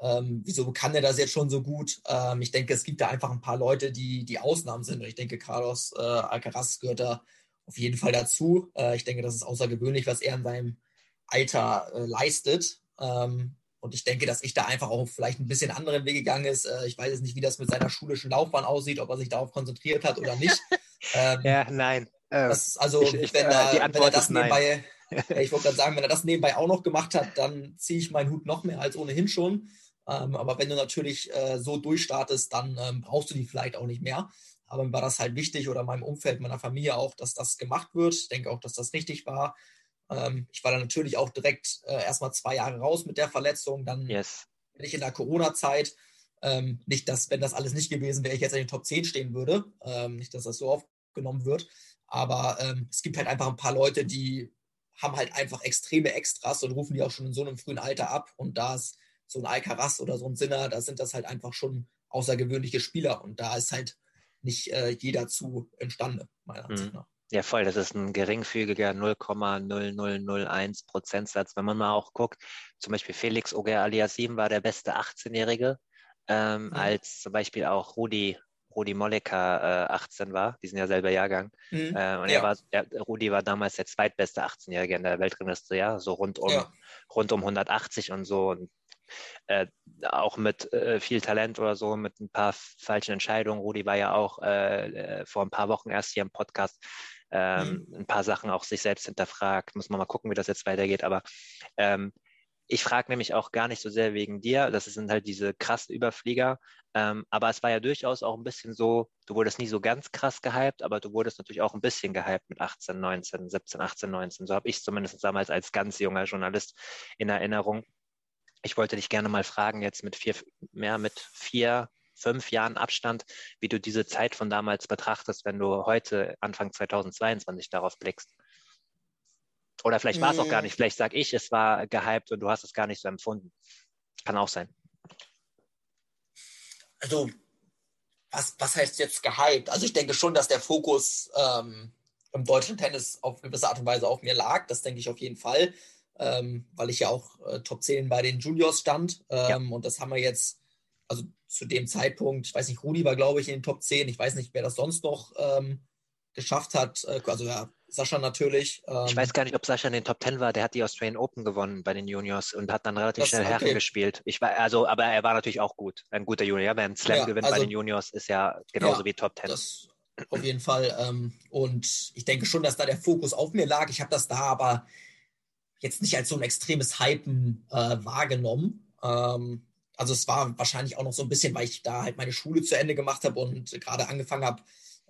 ähm, wieso kann er das jetzt schon so gut? Ähm, ich denke, es gibt da einfach ein paar Leute, die, die Ausnahmen sind. Und ich denke, Carlos äh, Alcaraz gehört da auf jeden Fall dazu. Äh, ich denke, das ist außergewöhnlich, was er in seinem Alter äh, leistet. Ähm, und ich denke, dass ich da einfach auch vielleicht ein bisschen anderen Weg gegangen ist. Äh, ich weiß jetzt nicht, wie das mit seiner schulischen Laufbahn aussieht, ob er sich darauf konzentriert hat oder nicht. Ähm, ja, nein. Das, also, ich, ich, wenn, er, wenn er das nebenbei, ich wollte gerade sagen, wenn er das nebenbei auch noch gemacht hat, dann ziehe ich meinen Hut noch mehr als ohnehin schon. Ähm, aber wenn du natürlich äh, so durchstartest, dann ähm, brauchst du die vielleicht auch nicht mehr. Aber mir war das halt wichtig oder meinem Umfeld, meiner Familie auch, dass das gemacht wird. Ich denke auch, dass das richtig war. Ähm, ich war dann natürlich auch direkt äh, erstmal zwei Jahre raus mit der Verletzung. Dann yes. wenn ich in der Corona-Zeit, ähm, nicht, dass, wenn das alles nicht gewesen wäre, ich jetzt in den Top 10 stehen würde. Ähm, nicht, dass das so aufgenommen wird. Aber ähm, es gibt halt einfach ein paar Leute, die haben halt einfach extreme Extras und rufen die auch schon in so einem frühen Alter ab. Und da ist so ein Alcaraz oder so ein Sinner, da sind das halt einfach schon außergewöhnliche Spieler. Und da ist halt nicht äh, jeder zu imstande, meiner Ansicht mhm. nach. Ja, voll. Das ist ein geringfügiger 0,0001 Prozentsatz. Wenn man mal auch guckt, zum Beispiel Felix Oger Aliasim war der beste 18-Jährige, ähm, mhm. als zum Beispiel auch Rudi, Rudi Molleker äh, 18 war. Die sind ja selber Jahrgang. Mhm. Äh, und ja. er war, er, Rudi war damals der zweitbeste 18-Jährige in der Weltrangliste, ja, so rund um, ja. rund um 180 und so. Und äh, auch mit äh, viel Talent oder so, mit ein paar falschen Entscheidungen. Rudi war ja auch äh, äh vor ein paar Wochen erst hier im Podcast ähm, mhm. ein paar Sachen auch sich selbst hinterfragt. Muss man mal gucken, wie das jetzt weitergeht. Aber ähm, ich frage nämlich auch gar nicht so sehr wegen dir. Das sind halt diese krassen Überflieger. Ähm, aber es war ja durchaus auch ein bisschen so, du wurdest nie so ganz krass gehypt, aber du wurdest natürlich auch ein bisschen gehypt mit 18, 19, 17, 18, 19. So habe ich es zumindest damals als ganz junger Journalist in Erinnerung. Ich wollte dich gerne mal fragen, jetzt mit vier, mehr mit vier, fünf Jahren Abstand, wie du diese Zeit von damals betrachtest, wenn du heute, Anfang 2022, darauf blickst. Oder vielleicht war es auch gar nicht. Vielleicht sage ich, es war gehypt und du hast es gar nicht so empfunden. Kann auch sein. Also, was, was heißt jetzt gehypt? Also, ich denke schon, dass der Fokus ähm, im deutschen Tennis auf gewisse Art und Weise auf mir lag. Das denke ich auf jeden Fall, ähm, weil ich ja auch äh, Top 10 bei den Juniors stand. Ähm, ja. Und das haben wir jetzt also zu dem Zeitpunkt, ich weiß nicht, Rudi war, glaube ich, in den Top 10. Ich weiß nicht, wer das sonst noch ähm, geschafft hat. Äh, also ja, Sascha natürlich. Ähm, ich weiß gar nicht, ob Sascha in den Top 10 war. Der hat die Australian Open gewonnen bei den Juniors und hat dann relativ das, schnell Herren okay. gespielt. Ich war, also, aber er war natürlich auch gut. Ein guter Junior. Wer einen Slam ja, gewinnt also, bei den Juniors, ist ja genauso ja, wie Top 10. Das auf jeden Fall. Ähm, und ich denke schon, dass da der Fokus auf mir lag. Ich habe das da aber jetzt nicht als so ein extremes Hypen äh, wahrgenommen. Ähm, also es war wahrscheinlich auch noch so ein bisschen, weil ich da halt meine Schule zu Ende gemacht habe und gerade angefangen habe,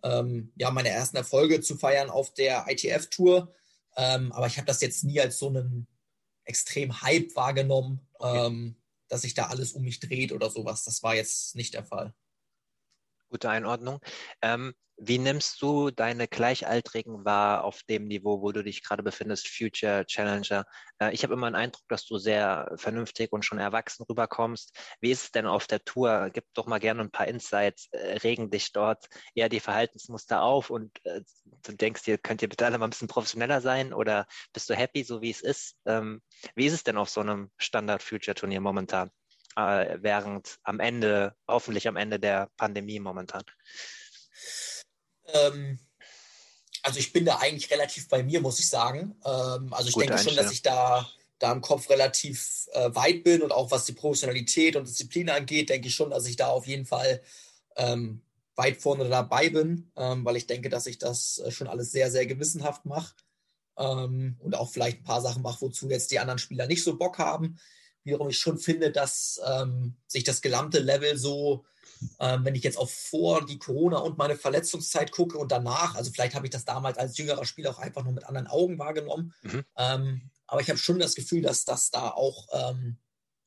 ähm, ja, meine ersten Erfolge zu feiern auf der ITF-Tour. Ähm, aber ich habe das jetzt nie als so einen extrem Hype wahrgenommen, okay. ähm, dass sich da alles um mich dreht oder sowas. Das war jetzt nicht der Fall. Gute Einordnung. Ähm, wie nimmst du deine Gleichaltrigen wahr auf dem Niveau, wo du dich gerade befindest, Future Challenger? Äh, ich habe immer den Eindruck, dass du sehr vernünftig und schon erwachsen rüberkommst. Wie ist es denn auf der Tour? Gib doch mal gerne ein paar Insights. Äh, regen dich dort eher die Verhaltensmuster auf und äh, du denkst dir, könnt ihr bitte alle mal ein bisschen professioneller sein oder bist du happy, so wie es ist? Ähm, wie ist es denn auf so einem Standard-Future-Turnier momentan? Während am Ende, hoffentlich am Ende der Pandemie momentan? Ähm, also ich bin da eigentlich relativ bei mir, muss ich sagen. Ähm, also ich Gute denke schon, dass ich da, da im Kopf relativ äh, weit bin und auch was die Professionalität und Disziplin angeht, denke ich schon, dass ich da auf jeden Fall ähm, weit vorne dabei bin, ähm, weil ich denke, dass ich das äh, schon alles sehr, sehr gewissenhaft mache ähm, und auch vielleicht ein paar Sachen mache, wozu jetzt die anderen Spieler nicht so Bock haben. Wiederum ich schon finde, dass ähm, sich das gesamte Level so ähm, wenn ich jetzt auf vor die Corona und meine Verletzungszeit gucke und danach, also vielleicht habe ich das damals als jüngerer Spieler auch einfach nur mit anderen Augen wahrgenommen. Mhm. Ähm, aber ich habe schon das Gefühl, dass das da auch ähm,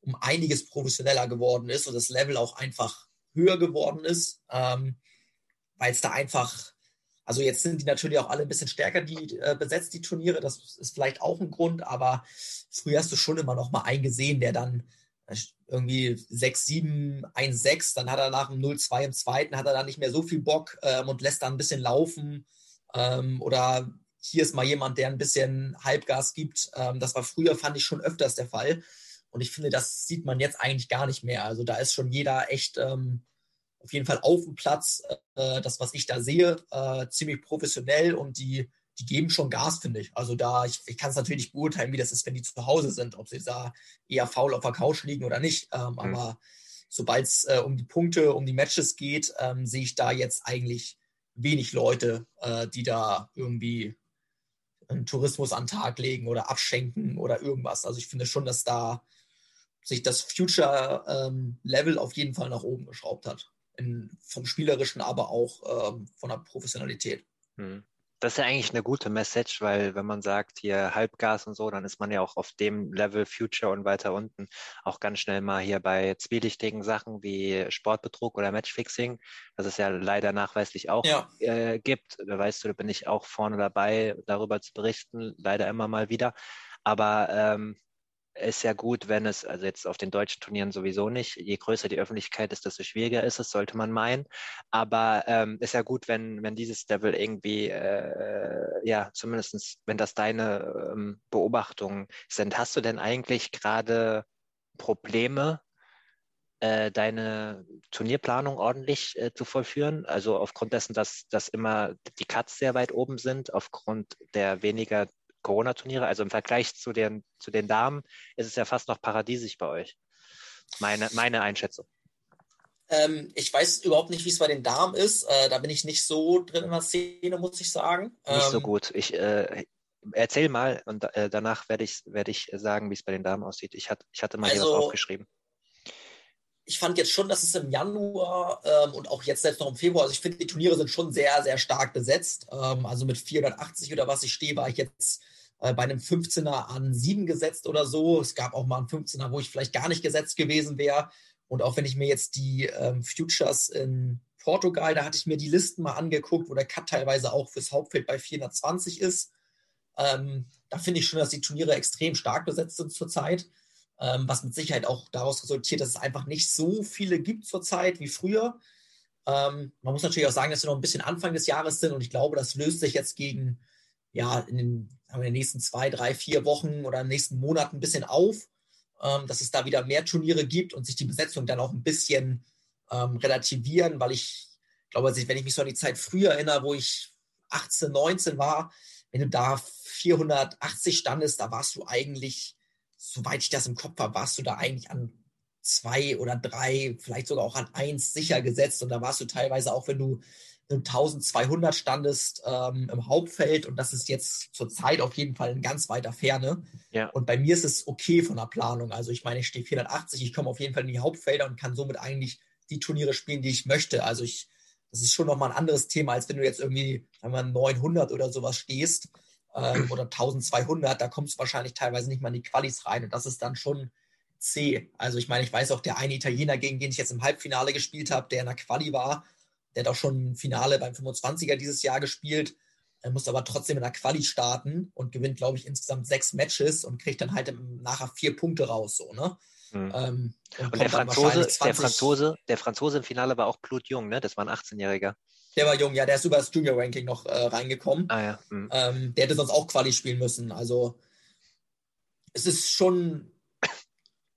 um einiges professioneller geworden ist und das Level auch einfach höher geworden ist, ähm, weil es da einfach, also jetzt sind die natürlich auch alle ein bisschen stärker die äh, besetzt, die Turniere, das ist vielleicht auch ein Grund, aber früher hast du schon immer noch mal einen gesehen, der dann irgendwie 6, 7, 1, 6, dann hat er nach dem 0-2 im zweiten, hat er dann nicht mehr so viel Bock ähm, und lässt dann ein bisschen laufen. Ähm, oder hier ist mal jemand, der ein bisschen Halbgas gibt. Ähm, das war früher, fand ich schon öfters der Fall. Und ich finde, das sieht man jetzt eigentlich gar nicht mehr. Also da ist schon jeder echt ähm, auf jeden Fall auf dem Platz. Äh, das, was ich da sehe, äh, ziemlich professionell und die die geben schon Gas, finde ich. Also da, ich, ich kann es natürlich beurteilen, wie das ist, wenn die zu Hause sind, ob sie da eher faul auf der Couch liegen oder nicht. Ähm, mhm. Aber sobald es äh, um die Punkte, um die Matches geht, ähm, sehe ich da jetzt eigentlich wenig Leute, äh, die da irgendwie einen Tourismus an den Tag legen oder abschenken oder irgendwas. Also ich finde schon, dass da sich das Future-Level ähm, auf jeden Fall nach oben geschraubt hat. In, vom Spielerischen, aber auch ähm, von der Professionalität. Hm. Das ist ja eigentlich eine gute Message, weil wenn man sagt hier Halbgas und so, dann ist man ja auch auf dem Level Future und weiter unten auch ganz schnell mal hier bei zwielichtigen Sachen wie Sportbetrug oder Matchfixing, das es ja leider nachweislich auch ja. äh, gibt. Da weißt du, da bin ich auch vorne dabei, darüber zu berichten, leider immer mal wieder. Aber ähm, ist ja gut, wenn es, also jetzt auf den deutschen Turnieren sowieso nicht, je größer die Öffentlichkeit ist, desto schwieriger ist es, sollte man meinen. Aber ähm, ist ja gut, wenn, wenn dieses Level irgendwie, äh, ja, zumindestens, wenn das deine ähm, Beobachtungen sind. Hast du denn eigentlich gerade Probleme, äh, deine Turnierplanung ordentlich äh, zu vollführen? Also aufgrund dessen, dass, dass immer die Cuts sehr weit oben sind, aufgrund der weniger Corona-Turniere, also im Vergleich zu den, zu den Damen, ist es ja fast noch paradiesisch bei euch. Meine, meine Einschätzung. Ähm, ich weiß überhaupt nicht, wie es bei den Damen ist. Äh, da bin ich nicht so drin in der Szene, muss ich sagen. Nicht ähm, so gut. Ich äh, erzähl mal und äh, danach werde ich, werd ich sagen, wie es bei den Damen aussieht. Ich, hat, ich hatte mal also, hier was aufgeschrieben. Ich fand jetzt schon, dass es im Januar ähm, und auch jetzt selbst noch im Februar, also ich finde, die Turniere sind schon sehr, sehr stark besetzt. Ähm, also mit 480 oder was ich stehe, war ich jetzt äh, bei einem 15er an 7 gesetzt oder so. Es gab auch mal einen 15er, wo ich vielleicht gar nicht gesetzt gewesen wäre. Und auch wenn ich mir jetzt die ähm, Futures in Portugal, da hatte ich mir die Listen mal angeguckt, wo der Cut teilweise auch fürs Hauptfeld bei 420 ist. Ähm, da finde ich schon, dass die Turniere extrem stark besetzt sind zurzeit. Ähm, was mit Sicherheit auch daraus resultiert, dass es einfach nicht so viele gibt zurzeit wie früher. Ähm, man muss natürlich auch sagen, dass wir noch ein bisschen Anfang des Jahres sind und ich glaube, das löst sich jetzt gegen ja, in den, in den nächsten zwei, drei, vier Wochen oder den nächsten Monaten ein bisschen auf, ähm, dass es da wieder mehr Turniere gibt und sich die Besetzung dann auch ein bisschen relativieren, weil ich glaube, wenn ich mich so an die Zeit früher erinnere, wo ich 18, 19 war, wenn du da 480 standest, da warst du eigentlich, soweit ich das im Kopf habe, warst du da eigentlich an zwei oder drei, vielleicht sogar auch an eins sicher gesetzt. Und da warst du teilweise auch, wenn du 1200 standest ähm, im Hauptfeld und das ist jetzt zurzeit auf jeden Fall in ganz weiter Ferne. Ja. Und bei mir ist es okay von der Planung. Also ich meine, ich stehe 480, ich komme auf jeden Fall in die Hauptfelder und kann somit eigentlich die Turniere spielen, die ich möchte. Also ich, das ist schon nochmal ein anderes Thema, als wenn du jetzt irgendwie, wir 900 oder sowas stehst ähm, oder 1200, da kommst du wahrscheinlich teilweise nicht mal in die Qualis rein und das ist dann schon C. Also ich meine, ich weiß auch, der eine Italiener, gegen den ich jetzt im Halbfinale gespielt habe, der in der Quali war, der hat auch schon ein Finale beim 25er dieses Jahr gespielt. Er muss aber trotzdem in der Quali starten und gewinnt, glaube ich, insgesamt sechs Matches und kriegt dann halt nachher vier Punkte raus. So, ne? Mhm. Ähm, und, und der, Franzose, 20... der, Franzose, der Franzose im Finale war auch blutjung, ne? Das war ein 18-Jähriger. Der war jung, ja, der ist über das Junior-Ranking noch äh, reingekommen. Ah, ja. Mhm. Ähm, der hätte sonst auch Quali spielen müssen. Also es ist schon,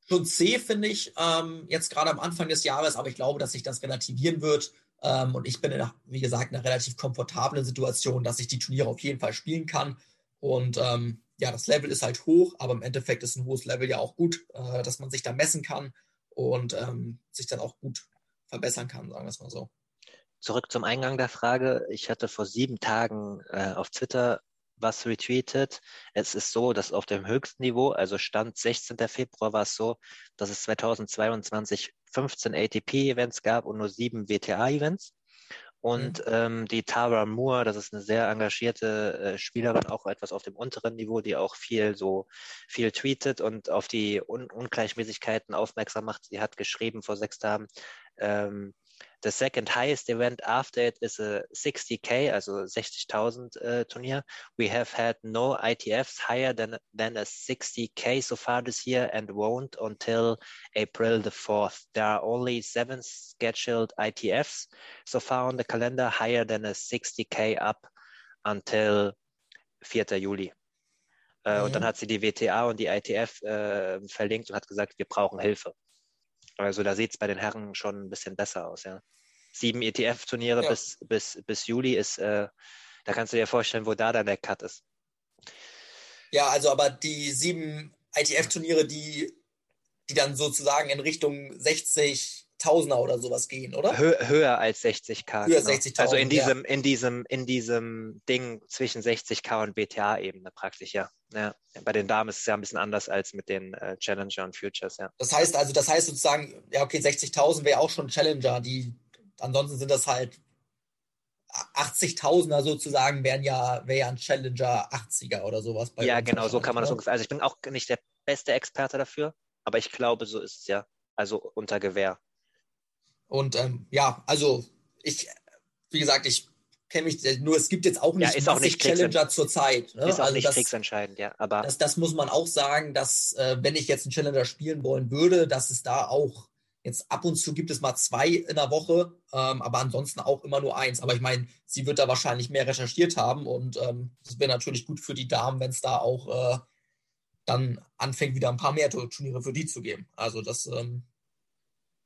schon zäh, finde ich, ähm, jetzt gerade am Anfang des Jahres, aber ich glaube, dass sich das relativieren wird. Ähm, und ich bin, in, wie gesagt, in einer relativ komfortablen Situation, dass ich die Turniere auf jeden Fall spielen kann. Und ähm, ja, das Level ist halt hoch, aber im Endeffekt ist ein hohes Level ja auch gut, äh, dass man sich da messen kann und ähm, sich dann auch gut verbessern kann, sagen wir es mal so. Zurück zum Eingang der Frage. Ich hatte vor sieben Tagen äh, auf Twitter was retweetet. Es ist so, dass auf dem höchsten Niveau, also Stand 16. Februar war es so, dass es 2022 15 ATP-Events gab und nur sieben WTA-Events. Und mhm. ähm, die Tara Moore, das ist eine sehr engagierte äh, Spielerin, auch etwas auf dem unteren Niveau, die auch viel so viel tweetet und auf die Un Ungleichmäßigkeiten aufmerksam macht. Sie hat geschrieben vor sechs Tagen, ähm, The second highest event after it is a 60k, also 60.000 uh, Turnier. We have had no ITFs higher than than a 60k so far this year, and won't until April the 4th. There are only seven scheduled ITFs so far on the calendar, higher than a 60k up until 4. Juli. Äh, mhm. Und dann hat sie die WTA und die ITF äh, verlinkt und hat gesagt, wir brauchen Hilfe. Also da sieht es bei den Herren schon ein bisschen besser aus, ja. Sieben ETF-Turniere ja. bis, bis, bis Juli ist, äh, da kannst du dir vorstellen, wo da dann der Cut ist. Ja, also aber die sieben ITF-Turniere, die, die dann sozusagen in Richtung 60 Tausender oder sowas gehen, oder? Hö höher als 60k. Höher genau. 60.000. Also in diesem, ja. in diesem, in diesem Ding zwischen 60k und BTA-Ebene praktisch, ja. Ja. Bei den Damen ist es ja ein bisschen anders als mit den äh, Challenger und Futures, ja. Das heißt also, das heißt sozusagen, ja, okay, 60.000 wäre auch schon Challenger, die ansonsten sind das halt 80.000er sozusagen wären ja, wäre ja ein Challenger 80er oder sowas. ja, genau, so kann man das ungefähr. Also ich bin auch nicht der beste Experte dafür, aber ich glaube, so ist es ja. Also unter Gewehr. Und ähm, ja, also ich, wie gesagt, ich kenne mich, nur es gibt jetzt auch nicht, ja, ist auch nicht Challenger zur Zeit. Ne? Ist auch also nicht das, kriegsentscheidend, ja. Aber das, das muss man auch sagen, dass äh, wenn ich jetzt einen Challenger spielen wollen würde, dass es da auch jetzt ab und zu gibt es mal zwei in der Woche, ähm, aber ansonsten auch immer nur eins. Aber ich meine, sie wird da wahrscheinlich mehr recherchiert haben und ähm, das wäre natürlich gut für die Damen, wenn es da auch äh, dann anfängt, wieder ein paar mehr Turniere für die zu geben. Also das ähm,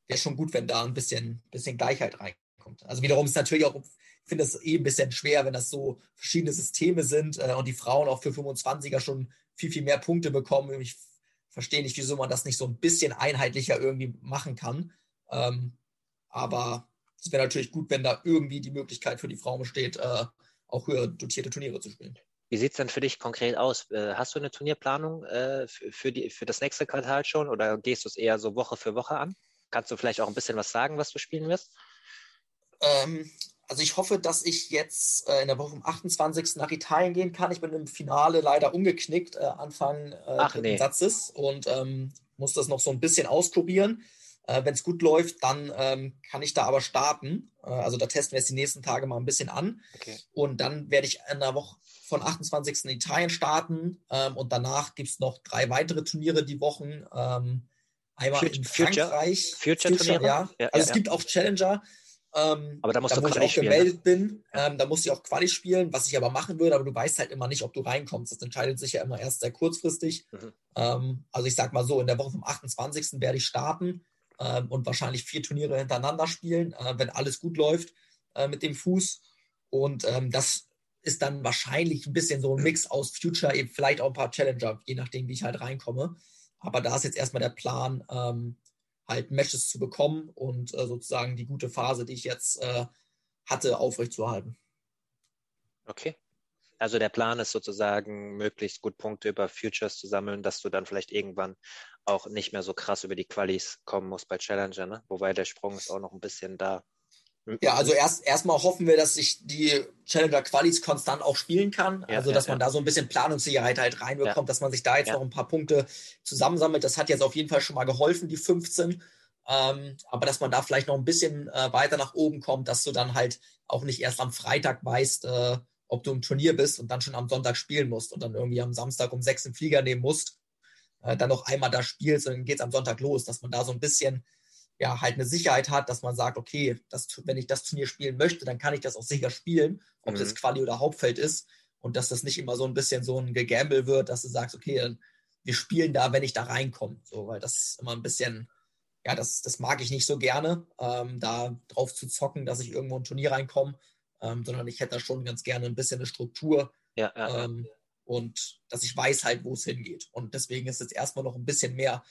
wäre schon gut, wenn da ein bisschen, bisschen Gleichheit reinkommt. Also wiederum ist natürlich auch ich finde es eh ein bisschen schwer, wenn das so verschiedene Systeme sind äh, und die Frauen auch für 25er schon viel, viel mehr Punkte bekommen. Ich verstehe nicht, wieso man das nicht so ein bisschen einheitlicher irgendwie machen kann. Ähm, aber es wäre natürlich gut, wenn da irgendwie die Möglichkeit für die Frauen besteht, äh, auch höher dotierte Turniere zu spielen. Wie sieht es denn für dich konkret aus? Äh, hast du eine Turnierplanung äh, für, die, für das nächste Quartal schon oder gehst du es eher so Woche für Woche an? Kannst du vielleicht auch ein bisschen was sagen, was du spielen wirst? Ähm, also ich hoffe, dass ich jetzt äh, in der Woche vom 28. nach Italien gehen kann. Ich bin im Finale leider umgeknickt, äh, Anfang äh, Ach, nee. Satzes und ähm, muss das noch so ein bisschen ausprobieren. Äh, Wenn es gut läuft, dann ähm, kann ich da aber starten. Äh, also da testen wir jetzt die nächsten Tage mal ein bisschen an. Okay. Und dann werde ich in der Woche von 28. in Italien starten. Ähm, und danach gibt es noch drei weitere Turniere die Wochen. Ähm, einmal Future, in Frankreich. Future, Future Turniere, ja. ja. Also ja, es gibt auch Challenger. Ähm, aber da musst da, du wo ich auch spielen, gemeldet bin, ähm, da muss ich auch Quali spielen, was ich aber machen würde, aber du weißt halt immer nicht, ob du reinkommst. Das entscheidet sich ja immer erst sehr kurzfristig. Mhm. Ähm, also ich sag mal so, in der Woche vom 28. werde ich starten ähm, und wahrscheinlich vier Turniere hintereinander spielen, äh, wenn alles gut läuft äh, mit dem Fuß. Und ähm, das ist dann wahrscheinlich ein bisschen so ein Mix aus Future, eben vielleicht auch ein paar Challenger, je nachdem, wie ich halt reinkomme. Aber da ist jetzt erstmal der Plan, ähm, halt Matches zu bekommen und äh, sozusagen die gute Phase, die ich jetzt äh, hatte, aufrechtzuerhalten. Okay. Also der Plan ist sozusagen, möglichst gut Punkte über Futures zu sammeln, dass du dann vielleicht irgendwann auch nicht mehr so krass über die Qualis kommen musst bei Challenger, ne? Wobei der Sprung ist auch noch ein bisschen da. Ja, also erst erstmal hoffen wir, dass ich die Challenger Qualis konstant auch spielen kann. Ja, also dass ja, man ja. da so ein bisschen Planungssicherheit halt reinbekommt, dass man sich da jetzt noch ein paar Punkte zusammensammelt. Das hat jetzt auf jeden Fall schon mal geholfen, die 15. Ähm, aber dass man da vielleicht noch ein bisschen äh, weiter nach oben kommt, dass du dann halt auch nicht erst am Freitag weißt, äh, ob du im Turnier bist und dann schon am Sonntag spielen musst und dann irgendwie am Samstag um sechs den Flieger nehmen musst, äh, dann noch einmal da spielst und dann geht es am Sonntag los, dass man da so ein bisschen ja, halt eine Sicherheit hat, dass man sagt, okay, das, wenn ich das Turnier spielen möchte, dann kann ich das auch sicher spielen, ob mhm. das Quali oder Hauptfeld ist. Und dass das nicht immer so ein bisschen so ein Gegamble wird, dass du sagst, okay, wir spielen da, wenn ich da reinkomme. So, weil das ist immer ein bisschen, ja, das, das mag ich nicht so gerne, ähm, da drauf zu zocken, dass ich irgendwo ein Turnier reinkomme, ähm, sondern ich hätte da schon ganz gerne ein bisschen eine Struktur. Ja, ja, ähm, und dass ich weiß halt, wo es hingeht. Und deswegen ist jetzt erstmal noch ein bisschen mehr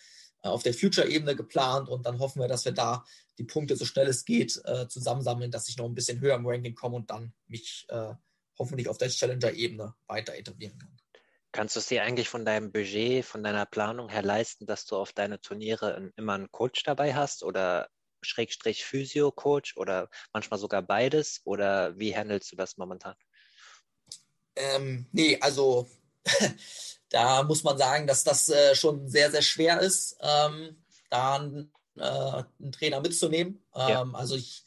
auf der Future-Ebene geplant und dann hoffen wir, dass wir da die Punkte so schnell es geht äh, zusammensammeln, dass ich noch ein bisschen höher im Ranking komme und dann mich äh, hoffentlich auf der Challenger-Ebene weiter etablieren kann. Kannst du es dir eigentlich von deinem Budget, von deiner Planung her leisten, dass du auf deine Turniere immer einen Coach dabei hast oder Schrägstrich Physio-Coach oder manchmal sogar beides? Oder wie handelst du das momentan? Ähm, nee, also da muss man sagen, dass das äh, schon sehr, sehr schwer ist, ähm, da einen, äh, einen, Trainer mitzunehmen. Ähm, ja. Also ich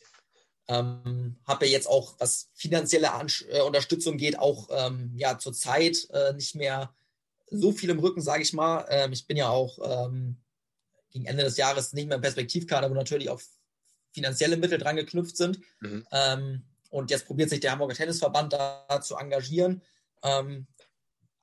ähm, habe ja jetzt auch, was finanzielle An äh, Unterstützung geht, auch ähm, ja zurzeit äh, nicht mehr so viel im Rücken, sage ich mal. Ähm, ich bin ja auch ähm, gegen Ende des Jahres nicht mehr im Perspektivkader, wo natürlich auch finanzielle Mittel dran geknüpft sind. Mhm. und jetzt probiert sich der Hamburger Tennisverband da zu engagieren. Ähm,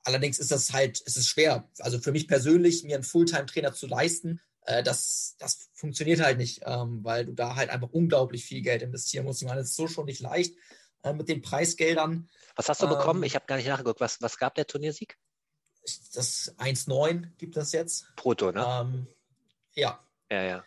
Allerdings ist das halt, es ist schwer. Also für mich persönlich, mir einen Fulltime-Trainer zu leisten, äh, das, das funktioniert halt nicht, ähm, weil du da halt einfach unglaublich viel Geld investieren musst. Ich meine, es ist so schon nicht leicht äh, mit den Preisgeldern. Was hast du ähm, bekommen? Ich habe gar nicht nachgeguckt. Was, was gab der Turniersieg? Das 1,9 gibt das jetzt. Brutto, ne? Ähm, ja. Ja, ja.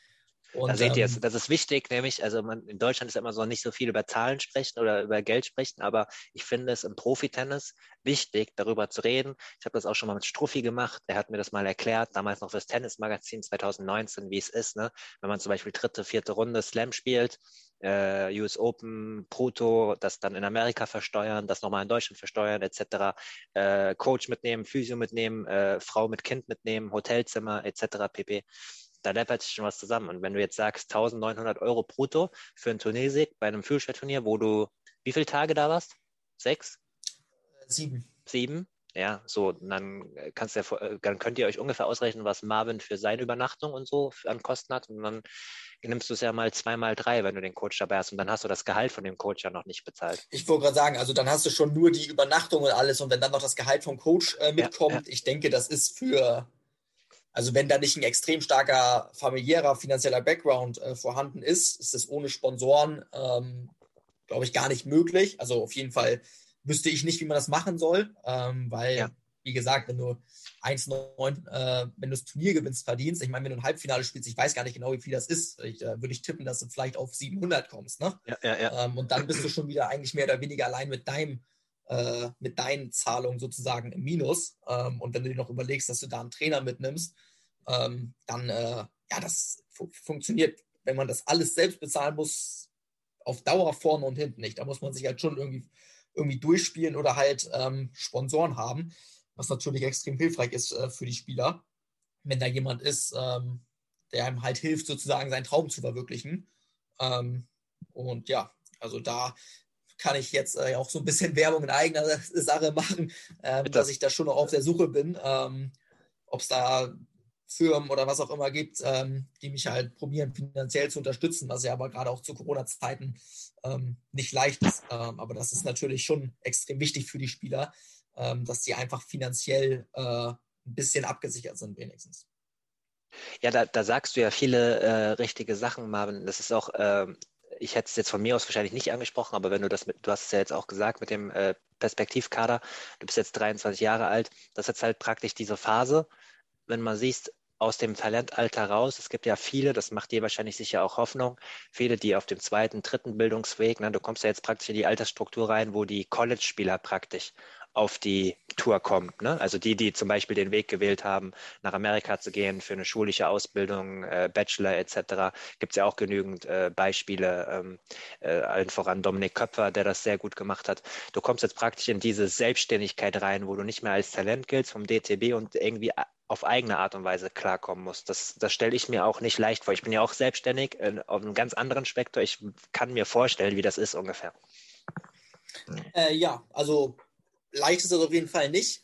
Und, da seht ihr es, das ist wichtig, nämlich, also man, in Deutschland ist immer so nicht so viel über Zahlen sprechen oder über Geld sprechen, aber ich finde es im Profitennis wichtig, darüber zu reden. Ich habe das auch schon mal mit Struffi gemacht, der hat mir das mal erklärt, damals noch fürs Tennismagazin 2019, wie es ist, ne? wenn man zum Beispiel dritte, vierte Runde Slam spielt, äh, US Open, Proto, das dann in Amerika versteuern, das nochmal in Deutschland versteuern, etc. Äh, Coach mitnehmen, Physio mitnehmen, äh, Frau mit Kind mitnehmen, Hotelzimmer, etc. pp. Da läppert sich schon was zusammen. Und wenn du jetzt sagst, 1900 Euro brutto für ein Turniersieg bei einem Fühlschwerturnier, wo du wie viele Tage da warst? Sechs? Sieben. Sieben? Ja, so, dann kannst ja, dann könnt ihr euch ungefähr ausrechnen, was Marvin für seine Übernachtung und so an Kosten hat. Und dann nimmst du es ja mal zweimal drei, wenn du den Coach dabei hast. Und dann hast du das Gehalt von dem Coach ja noch nicht bezahlt. Ich wollte gerade sagen, also dann hast du schon nur die Übernachtung und alles. Und wenn dann noch das Gehalt vom Coach äh, mitkommt, ja, ja. ich denke, das ist für, also wenn da nicht ein extrem starker familiärer, finanzieller Background äh, vorhanden ist, ist es ohne Sponsoren, ähm, glaube ich, gar nicht möglich. Also auf jeden Fall wüsste ich nicht, wie man das machen soll, ähm, weil, ja. wie gesagt, wenn du 1,9, äh, wenn du das Turnier gewinnst, verdienst, ich meine, wenn du ein Halbfinale spielst, ich weiß gar nicht genau, wie viel das ist, ich, äh, würde ich tippen, dass du vielleicht auf 700 kommst, ne? Ja, ja, ja. Ähm, und dann bist du schon wieder eigentlich mehr oder weniger allein mit deinem äh, mit deinen Zahlungen sozusagen im Minus. Ähm, und wenn du dir noch überlegst, dass du da einen Trainer mitnimmst, ähm, dann, äh, ja, das fu funktioniert, wenn man das alles selbst bezahlen muss, auf Dauer vorne und hinten nicht. Da muss man sich halt schon irgendwie irgendwie durchspielen oder halt ähm, Sponsoren haben, was natürlich extrem hilfreich ist äh, für die Spieler, wenn da jemand ist, ähm, der einem halt hilft, sozusagen seinen Traum zu verwirklichen. Ähm, und ja, also da kann ich jetzt äh, auch so ein bisschen Werbung in eigener Sache machen, äh, dass ich da schon noch auf der Suche bin, ähm, ob es da Firmen oder was auch immer gibt, ähm, die mich halt probieren, finanziell zu unterstützen, was ja aber gerade auch zu Corona-Zeiten ähm, nicht leicht ist. Ähm, aber das ist natürlich schon extrem wichtig für die Spieler, ähm, dass sie einfach finanziell äh, ein bisschen abgesichert sind, wenigstens. Ja, da, da sagst du ja viele äh, richtige Sachen, Marvin. Das ist auch, äh, ich hätte es jetzt von mir aus wahrscheinlich nicht angesprochen, aber wenn du das mit, du hast es ja jetzt auch gesagt mit dem äh, Perspektivkader, du bist jetzt 23 Jahre alt, das ist jetzt halt praktisch diese Phase, wenn man siehst, aus dem Talentalter raus. Es gibt ja viele, das macht dir wahrscheinlich sicher auch Hoffnung, viele, die auf dem zweiten, dritten Bildungsweg, ne, du kommst ja jetzt praktisch in die Altersstruktur rein, wo die College-Spieler praktisch auf die Tour kommt. Ne? Also die, die zum Beispiel den Weg gewählt haben, nach Amerika zu gehen für eine schulische Ausbildung, äh, Bachelor etc., gibt es ja auch genügend äh, Beispiele, ähm, äh, allen voran Dominik Köpfer, der das sehr gut gemacht hat. Du kommst jetzt praktisch in diese Selbstständigkeit rein, wo du nicht mehr als Talent giltst vom DTB und irgendwie auf eigene Art und Weise klarkommen muss. Das, das stelle ich mir auch nicht leicht vor. Ich bin ja auch selbstständig äh, auf einem ganz anderen Spektrum. Ich kann mir vorstellen, wie das ist ungefähr. Äh, ja, also leicht ist das auf jeden Fall nicht.